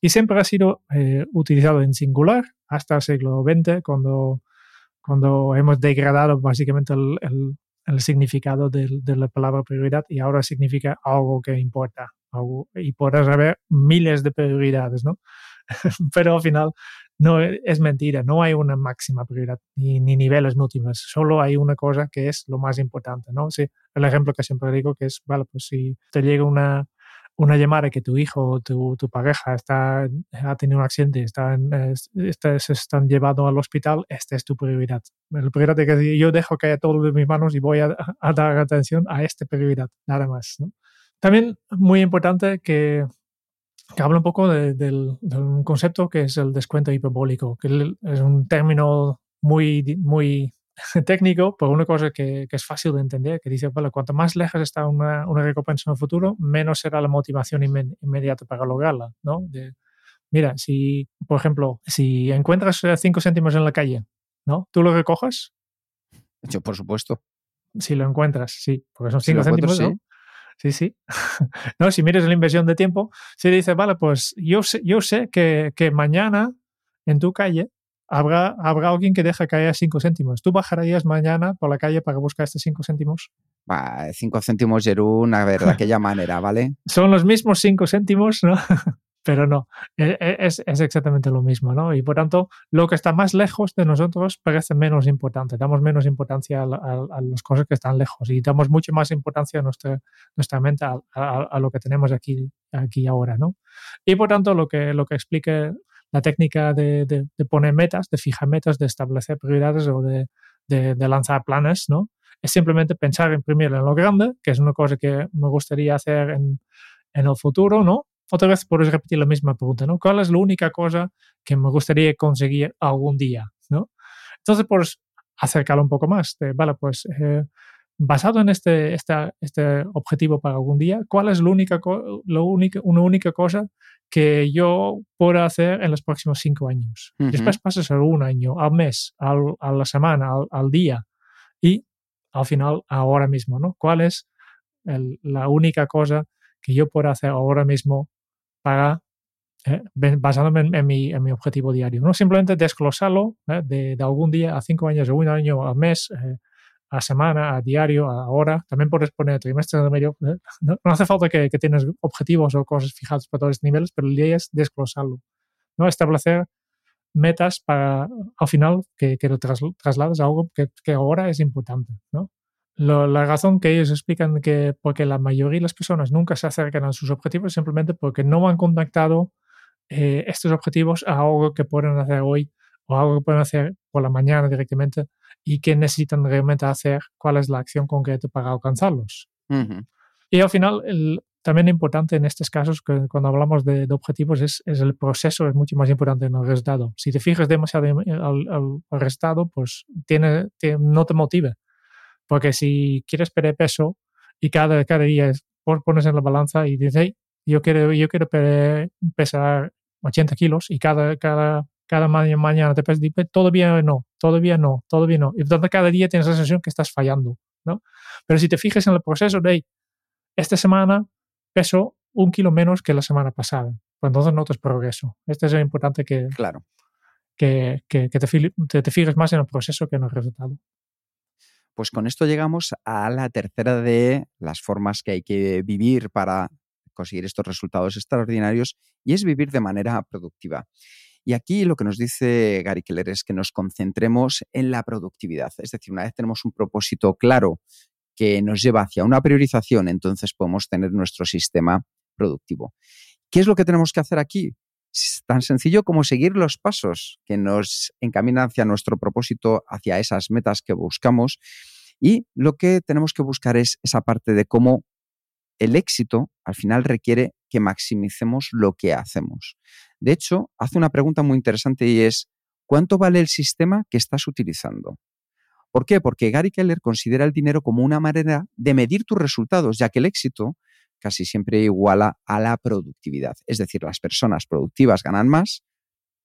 Y siempre ha sido eh, utilizado en singular hasta el siglo XX, cuando cuando hemos degradado básicamente el, significado de, la palabra prioridad y ahora significa algo que importa. Y podrás haber miles de prioridades, ¿no? Pero al final no es mentira, no hay una máxima prioridad ni, ni, niveles múltiples, solo hay una cosa que es lo más importante, ¿no? El ejemplo que siempre digo que es, vale, pues si te llega una, una llamada que tu hijo o tu, tu, pareja está, ha tenido un accidente, está, se están llevando al hospital, esta es tu prioridad. La prioridad es que yo dejo caer todo de mis manos y voy a, dar atención a esta prioridad, nada más. También muy importante que, que un poco de, del, un concepto que es el descuento hiperbólico, que es un término muy, muy técnico por una cosa que, que, es fácil de entender, que dice, bueno, cuanto más lejos está una, una recompensa en el futuro, menos será la motivación inmediata para lograrla, ¿no? De, mira, si, por ejemplo, si encuentras eh, cinco céntimos en la calle, ¿no? ¿Tú lo recojas? Yo, por supuesto. Si lo encuentras, sí, porque son cinco céntimos, ¿no? Sí, sí. no, si miras la inversión de tiempo, si dices, vale, pues yo sé, yo sé que, que mañana en tu calle habrá, habrá alguien que deja caer 5 céntimos. ¿Tú bajarías mañana por la calle para buscar estos 5 céntimos? 5 céntimos, Jerún, a ver, de aquella manera, ¿vale? Son los mismos 5 céntimos, ¿no? Pero no, e, e, es, es, exactamente lo mismo, ¿no? Y por tanto, lo que está más lejos de nosotros parece menos importante. Damos menos importancia a, a, las cosas que están lejos y damos mucho más importancia a nuestra, nuestra mente a, a, lo que tenemos aquí, aquí ahora, ¿no? Y por tanto, lo que, lo que explique la técnica de, de, poner metas, de fijar metas, de establecer prioridades o de, de, lanzar planes, ¿no? Es simplemente pensar en primero en lo grande, que es una cosa que me gustaría hacer en, en el futuro, ¿no? Otra vez puedes repetir la misma pregunta, ¿no? ¿Cuál es la única cosa que me gustaría conseguir algún día, ¿no? Entonces, pues, acercarlo un poco más. De, vale, pues, eh, basado en este, este, este objetivo para algún día, ¿cuál es la única, lo única, una única cosa que yo puedo hacer en los próximos cinco años? Después pasas a un año, al mes, al, a la semana, al, día y al final ahora mismo, ¿no? ¿Cuál es la única cosa que yo puedo hacer ahora mismo para eh, basándome en, mi, en, mi, objetivo diario. No simplemente desglosarlo eh, de, de, algún día a cinco años, a un año, al mes, eh, a semana, a diario, a hora. También puedes poner trimestre de medio. ¿eh? No, hace falta que, que, tienes objetivos o cosas fijadas para todos estos niveles, pero la idea es desglosarlo. ¿no? Establecer metas para, al final, que, que lo traslades a algo que, que, ahora es importante. ¿no? la razón que ellos explican que porque la mayoría de las personas nunca se acercan a sus objetivos simplemente porque no han contactado eh, estos objetivos a algo que pueden hacer hoy o algo que pueden hacer por la mañana directamente y qué necesitan realmente hacer, cuál es la acción concreta para alcanzarlos. Y al final, el, también importante en estos casos, que cuando hablamos de, objetivos, es, es, el proceso, es mucho más importante en el resultado. Si te fijas demasiado al, al, resultado, pues tiene, no te motive. Porque si quieres perder peso y cada, cada día pones en la balanza y dices, yo quiero, yo quiero pesar 80 kilos y cada, cada cada mañana te dices, todavía no, todavía no, todavía no. Y entonces cada día tienes la sensación que estás fallando, ¿no? Pero si te fijas en el proceso de esta semana peso un kilo menos que la semana pasada, pues entonces notas progreso. Esto es importante que, Claro. que, que, que te, te, te fijes más en el proceso que en el resultado. Pues con esto llegamos a la tercera de las formas que hay que vivir para conseguir estos resultados extraordinarios y es vivir de manera productiva. Y aquí lo que nos dice Gary Keller es que nos concentremos en la productividad. Es decir, una vez tenemos un propósito claro que nos lleva hacia una priorización, entonces podemos tener nuestro sistema productivo. ¿Qué es lo que tenemos que hacer aquí? Es tan sencillo como seguir los pasos que nos encaminan hacia nuestro propósito, hacia esas metas que buscamos. Y lo que tenemos que buscar es esa parte de cómo el éxito al final requiere que maximicemos lo que hacemos. De hecho, hace una pregunta muy interesante y es, ¿cuánto vale el sistema que estás utilizando? ¿Por qué? Porque Gary Keller considera el dinero como una manera de medir tus resultados, ya que el éxito casi siempre iguala a la productividad. Es decir, las personas productivas ganan más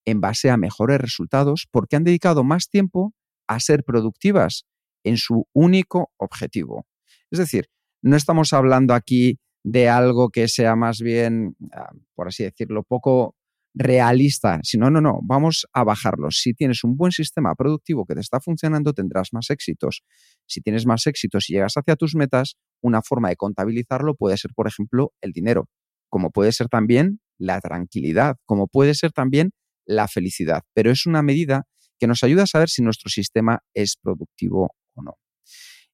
en base a mejores resultados porque han dedicado más tiempo a ser productivas en su único objetivo. Es decir, no estamos hablando aquí de algo que sea más bien, ah, por así decirlo, poco realista, sino, no, no, vamos a bajarlo. Si tienes un buen sistema productivo que te está funcionando, tendrás más éxitos. Si tienes más éxitos y llegas hacia tus metas, una forma de contabilizarlo puede ser, por ejemplo, el dinero, como puede ser también la tranquilidad, como puede ser también la felicidad. Pero es una medida que nos ayuda a saber si nuestro sistema es productivo o no.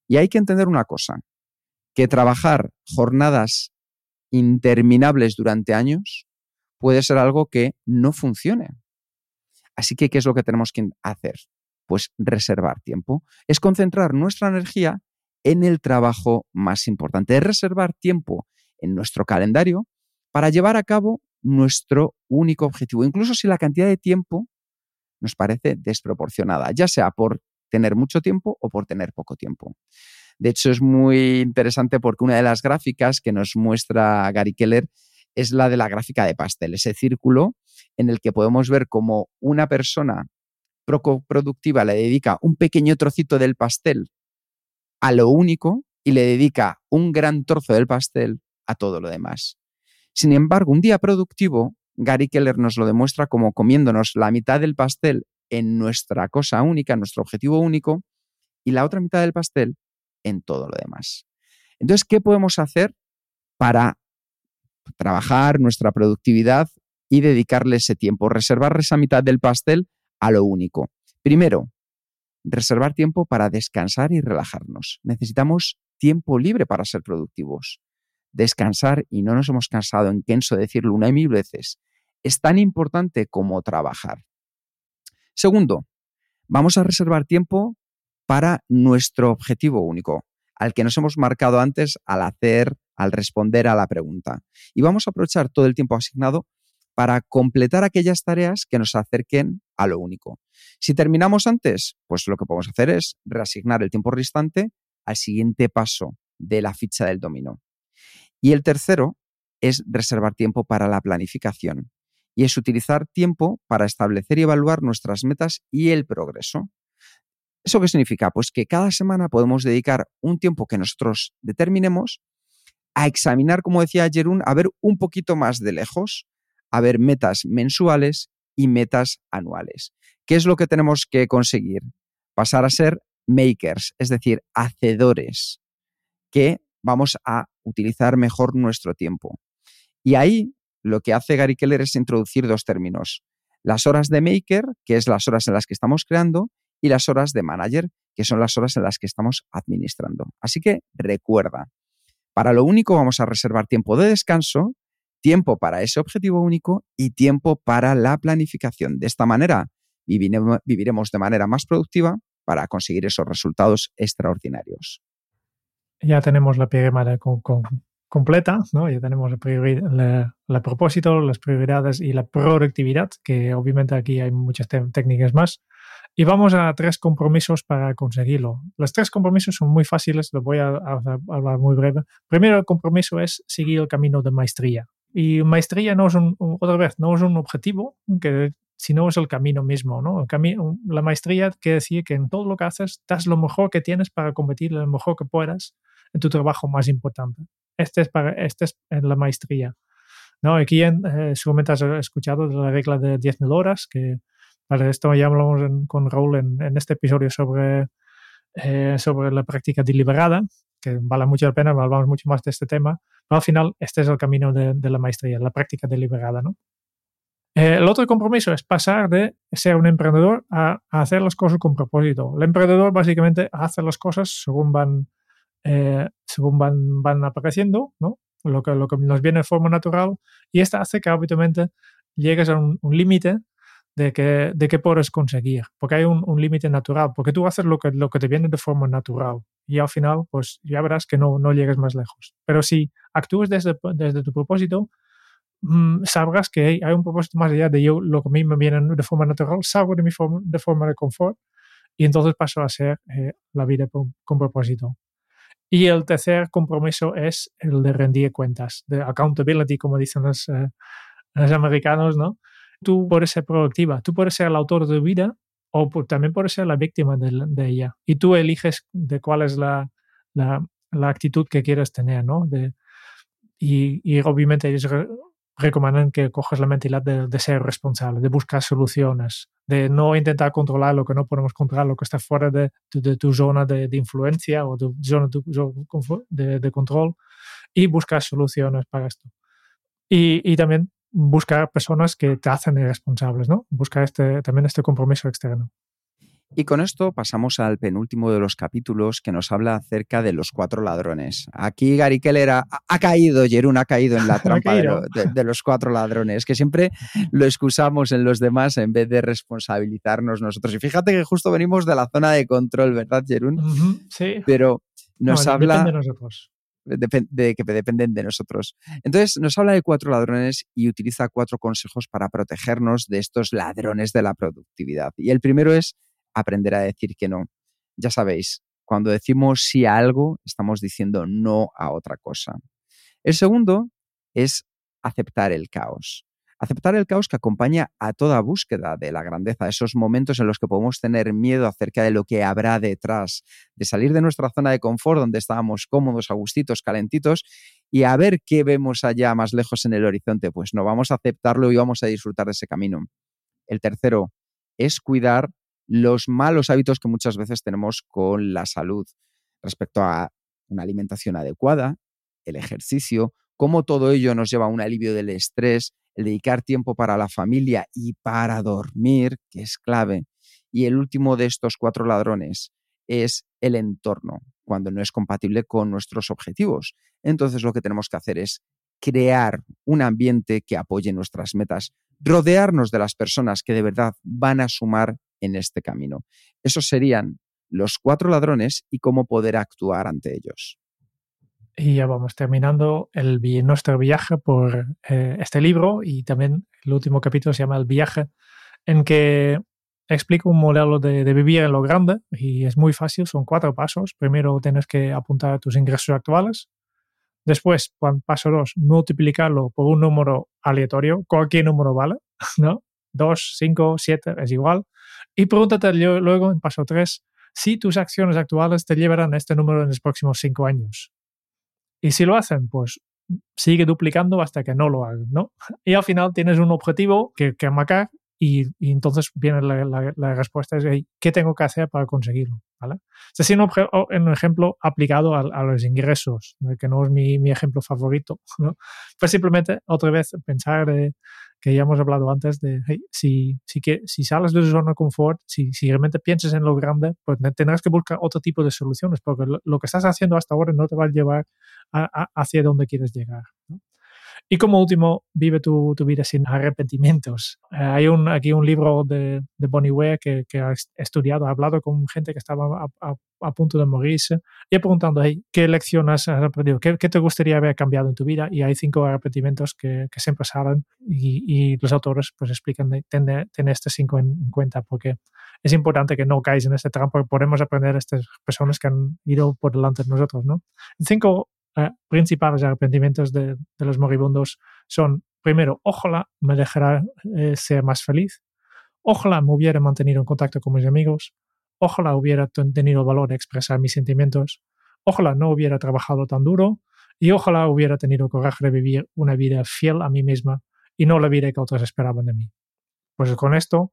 Y hay que entender una cosa, que trabajar jornadas interminables durante años puede ser algo que no funcione. Así que, ¿qué es lo que tenemos que hacer? Pues reservar tiempo. Es concentrar nuestra energía en el trabajo más importante. Es reservar tiempo en nuestro calendario para llevar a cabo nuestro único objetivo, incluso si la cantidad de tiempo nos parece desproporcionada, ya sea por tener mucho tiempo o por tener poco tiempo. De hecho, es muy interesante porque una de las gráficas que nos muestra Gary Keller es la de la gráfica de pastel, ese círculo en el que podemos ver cómo una persona productiva le dedica un pequeño trocito del pastel a lo único y le dedica un gran trozo del pastel a todo lo demás. Sin embargo, un día productivo, Gary Keller nos lo demuestra como comiéndonos la mitad del pastel en nuestra cosa única, en nuestro objetivo único, y la otra mitad del pastel en todo lo demás. Entonces, ¿qué podemos hacer para trabajar nuestra productividad y dedicarle ese tiempo? Reservar esa mitad del pastel a lo único. Primero, reservar tiempo para descansar y relajarnos. Necesitamos tiempo libre para ser productivos. Descansar, y no nos hemos cansado en Kenso de decirlo una y mil veces, es tan importante como trabajar. Segundo, vamos a reservar tiempo para nuestro objetivo único, al que nos hemos marcado antes al hacer, al responder a la pregunta. Y vamos a aprovechar todo el tiempo asignado para completar aquellas tareas que nos acerquen a lo único. Si terminamos antes, pues lo que podemos hacer es reasignar el tiempo restante al siguiente paso de la ficha del dominó. Y el tercero es reservar tiempo para la planificación y es utilizar tiempo para establecer y evaluar nuestras metas y el progreso. ¿Eso qué significa? Pues que cada semana podemos dedicar un tiempo que nosotros determinemos a examinar, como decía Jerún, a ver un poquito más de lejos, a ver metas mensuales y metas anuales. ¿Qué es lo que tenemos que conseguir? Pasar a ser makers, es decir, hacedores, que vamos a utilizar mejor nuestro tiempo. Y ahí lo que hace Gary Keller es introducir dos términos. Las horas de maker, que es las horas en las que estamos creando, y las horas de manager, que son las horas en las que estamos administrando. Así que recuerda, para lo único vamos a reservar tiempo de descanso, tiempo para ese objetivo único y tiempo para la planificación. De esta manera viviremos de manera más productiva para conseguir esos resultados extraordinarios. Ya tenemos la pirámide con, completa, ¿no? ya tenemos el propósito, las prioridades y la productividad, que obviamente aquí hay muchas técnicas más. Y vamos a tres compromisos para conseguirlo. Los tres compromisos son muy fáciles, los voy a, hablar muy breve. Primero, el compromiso es seguir el camino de maestría. Y maestría no es un, otra vez, no es un objetivo que si no es el camino mismo, ¿no? El camino, la maestría que decía que en todo lo que haces das lo mejor que tienes para competir lo mejor que puedas en tu trabajo más importante. Este es, para, este es la maestría. ¿no? Aquí en, eh, seguramente has escuchado de la regla de 10.000 horas, que para esto ya hablamos con Raúl en, en, este episodio sobre, eh, sobre la práctica deliberada, que vale mucho la pena, hablamos mucho más de este tema, pero al final este es el camino de, de la maestría, la práctica deliberada. ¿no? Eh, el otro compromiso es pasar de ser un emprendedor a, a, hacer las cosas con propósito. El emprendedor básicamente hace las cosas según van, eh, según van, van apareciendo, ¿no? Lo que, lo que nos viene de forma natural y esta hace que habitualmente llegues a un, un límite de que, de que puedes conseguir, porque hay un, un límite natural, porque tú haces lo que, lo que te viene de forma natural y al final pues ya verás que no, no llegues más lejos. Pero si actúes desde, desde tu propósito, mmm, sabrás que hay, hay, un propósito más allá de yo, lo que a mí me viene de forma natural, salgo de mi forma, de forma de confort y entonces paso a ser eh, la vida con, con propósito. Y el tercer compromiso es el de rendir cuentas, de accountability, como dicen los, eh, los americanos, ¿no? Tú puedes ser productiva, tú puedes ser el autor de tu vida o por, también puedes ser la víctima de, de, ella. Y tú eliges de cuál es la, la, la actitud que quieres tener, ¿no? De, y, y, obviamente ellos recomiendan que cojas la mentalidad de, de, ser responsable, de buscar soluciones, de no intentar controlar lo que no podemos controlar, lo que está fuera de, de tu zona de, influencia o tu zona de, control y buscar soluciones para esto. Y, y, también buscar personas que te hacen irresponsables, ¿no? Buscar este, también este compromiso externo. Y con esto pasamos al penúltimo de los capítulos que nos habla acerca de los cuatro ladrones. Aquí Gary Keller ha, ha caído, Jerún ha caído en la trampa de, lo, de, de, los cuatro ladrones, que siempre lo excusamos en los demás en vez de responsabilizarnos nosotros. Y fíjate que justo venimos de la zona de control, ¿verdad, Jerún? Uh -huh, sí. Pero nos no, habla... De nosotros. Que dependen de nosotros. Entonces nos habla de cuatro ladrones y utiliza cuatro consejos para protegernos de estos ladrones de la productividad. Y el primero es aprender a decir que no. Ya sabéis, cuando decimos sí a algo, estamos diciendo no a otra cosa. El segundo es aceptar el caos. Aceptar el caos que acompaña a toda búsqueda de la grandeza, esos momentos en los que podemos tener miedo acerca de lo que habrá detrás, de salir de nuestra zona de confort donde estábamos cómodos, agustitos, calentitos y a ver qué vemos allá más lejos en el horizonte. Pues no, vamos a aceptarlo y vamos a disfrutar de ese camino. El tercero es cuidar los malos hábitos que muchas veces tenemos con la salud respecto a una alimentación adecuada, el ejercicio, cómo todo ello nos lleva a un alivio del estrés, dedicar tiempo para la familia y para dormir, que es clave. Y el último de estos cuatro ladrones es el entorno, cuando no es compatible con nuestros objetivos. Entonces lo que tenemos que hacer es crear un ambiente que apoye nuestras metas, rodearnos de las personas que de verdad van a sumar en este camino. Esos serían los cuatro ladrones y cómo poder actuar ante ellos. Y ya vamos terminando el, nuestro viaje por eh, este libro y también el último capítulo se llama El viaje, en que explico un modelo de, vivir en lo grande y es muy fácil, son cuatro pasos. Primero tienes que apuntar tus ingresos actuales. Después, paso dos, multiplicarlo por un número aleatorio, cualquier número vale, ¿no? 2, 5, 7, es igual. Y pregúntate luego, en paso 3, si tus acciones actuales te llevarán a este número en los próximos 5 años. Y si lo hacen, pues sigue duplicando hasta que no lo hagan, ¿no? Y al final tienes un objetivo que, que marcar y, y, entonces viene la, la, la, respuesta es ¿qué tengo que hacer para conseguirlo? ¿vale? Es un, un ejemplo aplicado a, a, los ingresos, que no es mi, mi ejemplo favorito, ¿no? Pues simplemente otra vez pensar de, que ya hemos hablado antes de hey, si, si, que, si sales de tu zona de confort, si, si realmente piensas en lo grande, pues tendrás que buscar otro tipo de soluciones, porque lo, lo que estás haciendo hasta ahora no te va a llevar a, a, hacia donde quieres llegar. Y como último, vive tu, tu vida sin arrepentimientos. Eh, hay un, aquí un libro de, de Bonnie Ware que, que, ha estudiado, ha hablado con gente que estaba a, a, a punto de morirse y preguntando, hey, ¿qué lección has aprendido? ¿Qué, ¿Qué, te gustaría haber cambiado en tu vida? Y hay cinco arrepentimientos que, que siempre salen y, y, los autores pues explican, de, tener, estos cinco en, en, cuenta porque es importante que no caes en este porque podemos aprender de estas personas que han ido por delante de nosotros, ¿no? Cinco principales arrepentimientos de, de, los moribundos son, primero, ojalá me dejará eh, ser más feliz. Ojalá me hubiera mantenido en contacto con mis amigos. Ojalá hubiera tenido el valor de expresar mis sentimientos. Ojalá no hubiera trabajado tan duro. Y ojalá hubiera tenido coraje de vivir una vida fiel a mí misma y no la vida que otros esperaban de mí. Pues con esto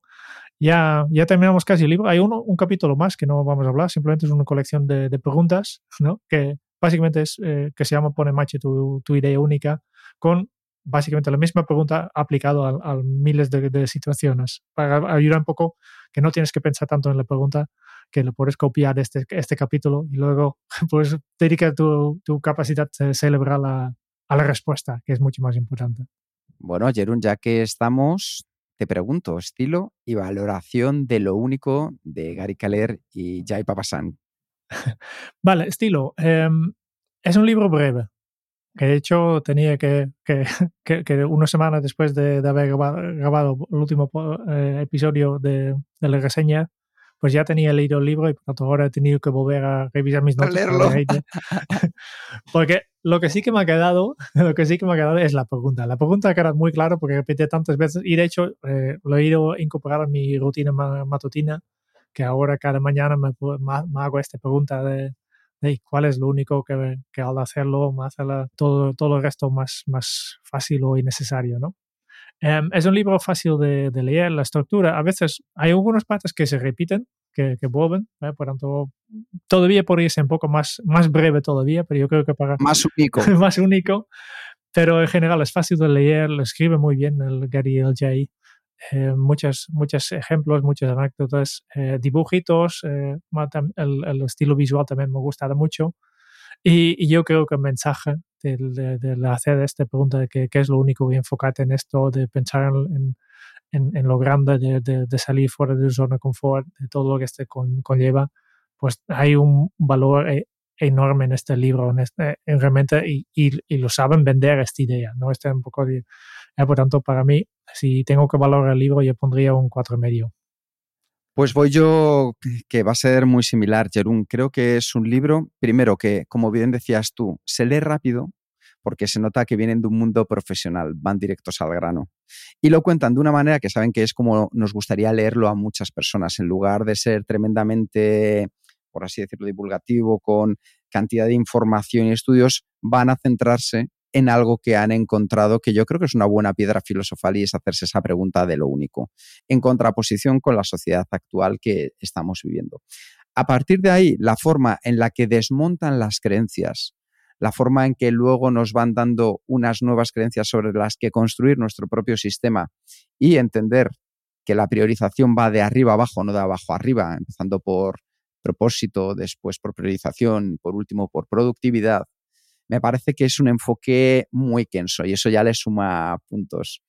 ya, ya terminamos casi el libro. Hay uno, un capítulo más que no vamos a hablar, simplemente es una colección de, de preguntas, ¿no? que básicamente es eh, que se llama Pone Mache tu, tu, idea única, con básicamente la misma pregunta aplicado a, a miles de, situaciones, para ayudar un poco que no tienes que pensar tanto en la pregunta, que lo puedes copiar este, este capítulo y luego pues dedicar tu, tu capacidad de celebrar la, a la respuesta, que es mucho más importante. Bueno, Jerún, ya que estamos, te pregunto, estilo y valoración de lo único de Gary Keller y Jai Papasan. vale, estilo. Eh, es un libro breve, que de hecho tenía que, que, que, que una semana después de, de haber grabado, grabado, el último eh, episodio de, de, la reseña, pues ya tenía leído el libro y por tanto ahora he tenido que volver a revisar mis notas. Porque lo que sí que me ha quedado, lo que sí que me ha quedado es la pregunta. La pregunta que era muy claro porque repetí tantas veces y de hecho eh, lo he ido a incorporar en mi rutina matutina, que ahora cada mañana me, me, hago esta pregunta de, de, cuál es lo único que, que al hacerlo me hace la, todo, todo el resto más, más fácil o innecesario, ¿no? Um, es un libro fácil de, de, leer, la estructura. A veces hay algunas partes que se repiten, que, que vuelven, ¿eh? por tanto, todavía podría ser un poco más, más breve todavía, pero yo creo que para... Más único. más único. Pero en general es fácil de leer, lo escribe muy bien el Gary L.J. Eh, muchos, muchos ejemplos, muchas anécdotas, eh, dibujitos, eh, el, estilo visual también me gusta mucho. Y, yo creo que el mensaje de, de, hacer esta pregunta de qué es lo único y enfocarte en esto, de pensar en, en, lo grande, de, de, de, salir fuera de zona de confort, de todo lo que este con, conlleva, pues hay un valor eh, enorme en este libro, en este, en realmente, y, y, y, lo saben vender esta idea, ¿no? Este un poco de, eh, por tanto, para mí, si tengo que valorar el libro, yo pondría un cuatro y medio. Pues voy yo, que va a ser muy similar, Jerún. Creo que es un libro, primero, que, como bien decías tú, se lee rápido, porque se nota que vienen de un mundo profesional, van directos al grano. Y lo cuentan de una manera que saben que es como nos gustaría leerlo a muchas personas, en lugar de ser tremendamente, por así decirlo, divulgativo, con cantidad de información y estudios, van a centrarse en algo que han encontrado que yo creo que es una buena piedra filosofal y es hacerse esa pregunta de lo único, en contraposición con la sociedad actual que estamos viviendo. A partir de ahí, la forma en la que desmontan las creencias, la forma en que luego nos van dando unas nuevas creencias sobre las que construir nuestro propio sistema y entender que la priorización va de arriba abajo, no de abajo arriba, empezando por propósito, después por priorización y por último por productividad, me parece que es un enfoque muy kenso y eso ya le suma puntos.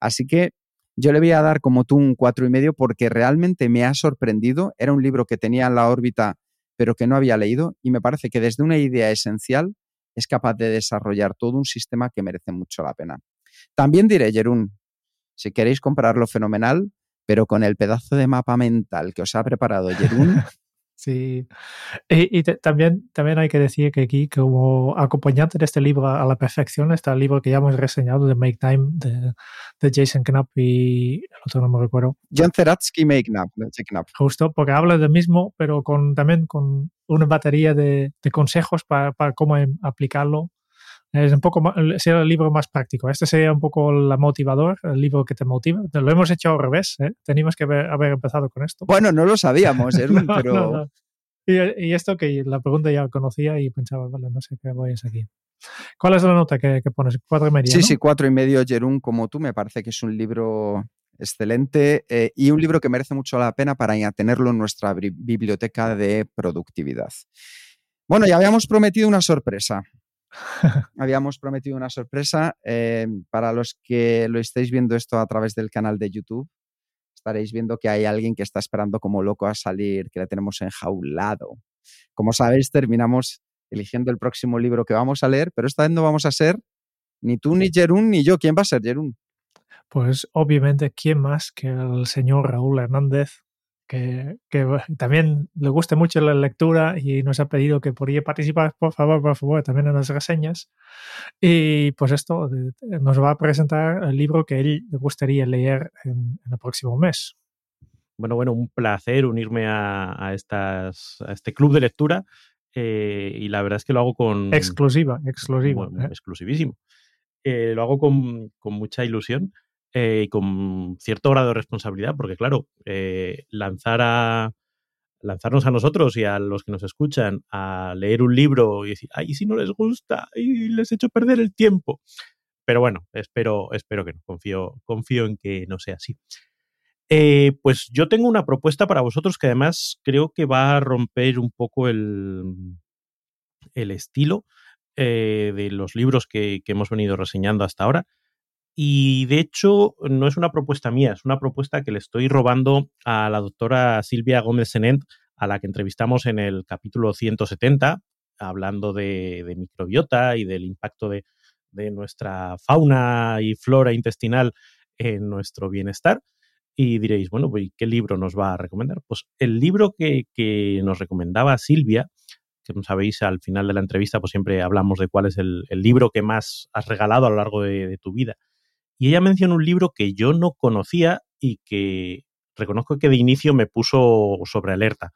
Así que yo le voy a dar como tú un cuatro y medio porque realmente me ha sorprendido. Era un libro que tenía en la órbita pero que no había leído y me parece que desde una idea esencial es capaz de desarrollar todo un sistema que merece mucho la pena. También diré, Jerún, si queréis comprarlo fenomenal, pero con el pedazo de mapa mental que os ha preparado Jerún, Sí, y, y te, también, también hay que decir que aquí, como acompañante de este libro a la perfección, está el libro que ya hemos reseñado de Make Time de, de Jason Knapp y el otro no me recuerdo. John Zeratsky Make Knapp, Knapp. Justo, porque habla del mismo, pero con también con una batería de, de consejos para, para cómo aplicarlo es un poco sería el libro más práctico. Este sería un poco el motivador, el libro que te motiva. Lo hemos hecho al revés, ¿eh? Teníamos que haber, haber, empezado con esto. Bueno, no lo sabíamos, Erwin, no, pero... No, no. Y, y, esto que la pregunta ya conocía y pensaba, vale, no sé qué voy a aquí. ¿Cuál es la nota que, que pones? Cuatro y medio. Sí, sí, cuatro y medio, Jerún, como tú, me parece que es un libro excelente eh, y un libro que merece mucho la pena para tenerlo en nuestra biblioteca de productividad. Bueno, ya habíamos prometido una sorpresa. Habíamos prometido una sorpresa. Eh, para los que lo estáis viendo esto a través del canal de YouTube, estaréis viendo que hay alguien que está esperando como loco a salir, que le tenemos enjaulado. Como sabéis, terminamos eligiendo el próximo libro que vamos a leer, pero esta vez no vamos a ser ni tú, ni Jerún, ni yo. ¿Quién va a ser, Jerún? Pues obviamente, ¿quién más que el señor Raúl Hernández, que, que, también le guste mucho la lectura y nos ha pedido que podría participar, por favor, por favor, también en las reseñas. Y pues esto nos va a presentar el libro que él le gustaría leer en, en el próximo mes. bueno, bueno, un placer unirme a, estas, a este club de lectura eh, y la verdad es que lo hago con... Exclusiva, exclusiva. ¿eh? Exclusivísimo. Eh, lo hago con, mucha ilusión y con cierto grado de responsabilidad, porque claro, lanzar a, lanzarnos a nosotros y a los que nos escuchan a leer un libro y decir, ay, si no les gusta y les he hecho perder el tiempo. Pero bueno, espero, espero que no, confío, confío en que no sea así. Eh, pues yo tengo una propuesta para vosotros que además creo que va a romper un poco el, el estilo eh, de los libros que, hemos venido reseñando hasta ahora. Y de hecho, no es una propuesta mía, es una propuesta que le estoy robando a la doctora Silvia Gómez Senent, a la que entrevistamos en el capítulo 170, hablando de, microbiota y del impacto de, nuestra fauna y flora intestinal en nuestro bienestar. Y diréis, bueno, pues, ¿qué libro nos va a recomendar? Pues el libro que, nos recomendaba Silvia, que como sabéis, al final de la entrevista, pues siempre hablamos de cuál es el, libro que más has regalado a lo largo de, tu vida. Y ella menciona un libro que yo no conocía y que reconozco que de inicio me puso sobre alerta.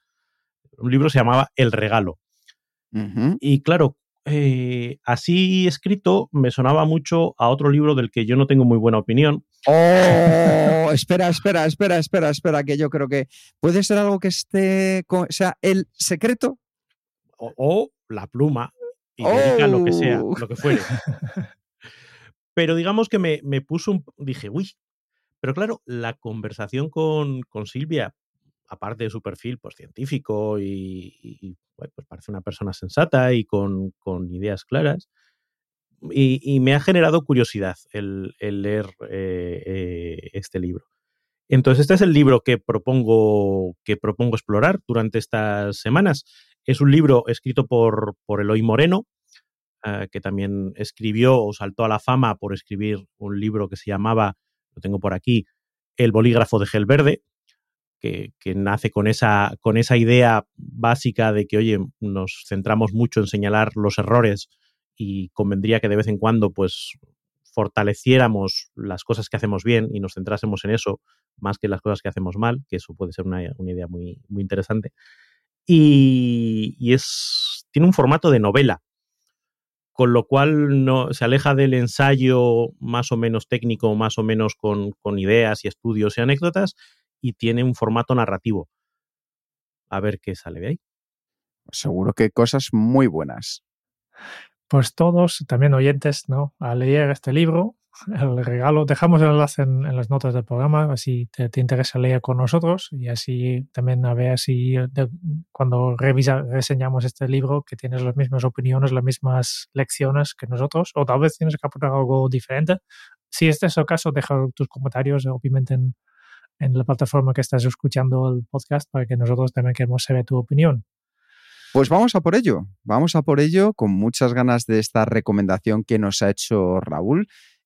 Un libro se llamaba El Regalo. Y claro, eh, así escrito me sonaba mucho a otro libro del que yo no tengo muy buena opinión. Oh, espera, espera, espera, espera, espera, que yo creo que puede ser algo que esté, o sea, el secreto. O, la pluma, y lo que sea, oh. lo que fuere. Pero digamos que me, me puso un... Dije, uy, pero claro, la conversación con, con Silvia, aparte de su perfil pues, científico y, pues parece una persona sensata y con, ideas claras, y, me ha generado curiosidad el, leer eh, eh, este libro. Entonces, este es el libro que propongo, que propongo explorar durante estas semanas. Es un libro escrito por, por Eloy Moreno, eh, que también escribió o saltó a la fama por escribir un libro que se llamaba, lo tengo por aquí, El bolígrafo de gel verde, que, nace con esa, con esa idea básica de que, oye, nos centramos mucho en señalar los errores y convendría que de vez en cuando, pues, fortaleciéramos las cosas que hacemos bien y nos centrásemos en eso más que en las cosas que hacemos mal, que eso puede ser una, idea muy, muy interesante. Y, es, tiene un formato de novela, con lo cual no, se aleja del ensayo más o menos técnico, más o menos con, con ideas y estudios y anécdotas, y tiene un formato narrativo. A ver qué sale de ahí. Seguro que cosas muy buenas. Pues todos, también oyentes, ¿no? A leer este libro, el regalo, dejamos el enlace en, las notas del programa, así te, interesa leer con nosotros y así también a ver si cuando revisa, reseñamos este libro que tienes las mismas opiniones, las mismas lecciones que nosotros, o tal vez tienes que aportar algo diferente. Si este es el caso, deja tus comentarios, obviamente en, en la plataforma que estás escuchando el podcast para que nosotros también queremos saber tu opinión. Pues vamos a por ello, vamos a por ello con muchas ganas de esta recomendación que nos ha hecho Raúl.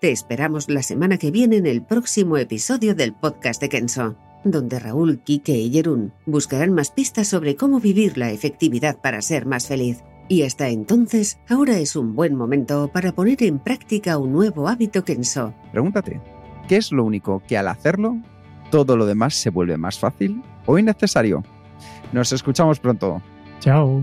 Te esperamos la semana que viene en el próximo episodio del podcast de Kenso, donde Raúl, Kike y Jerún buscarán más pistas sobre cómo vivir la efectividad para ser más feliz. Y hasta entonces, ahora es un buen momento para poner en práctica un nuevo hábito Kenso. Pregúntate, ¿qué es lo único que al hacerlo todo lo demás se vuelve más fácil o innecesario. Nos escuchamos pronto. Chao.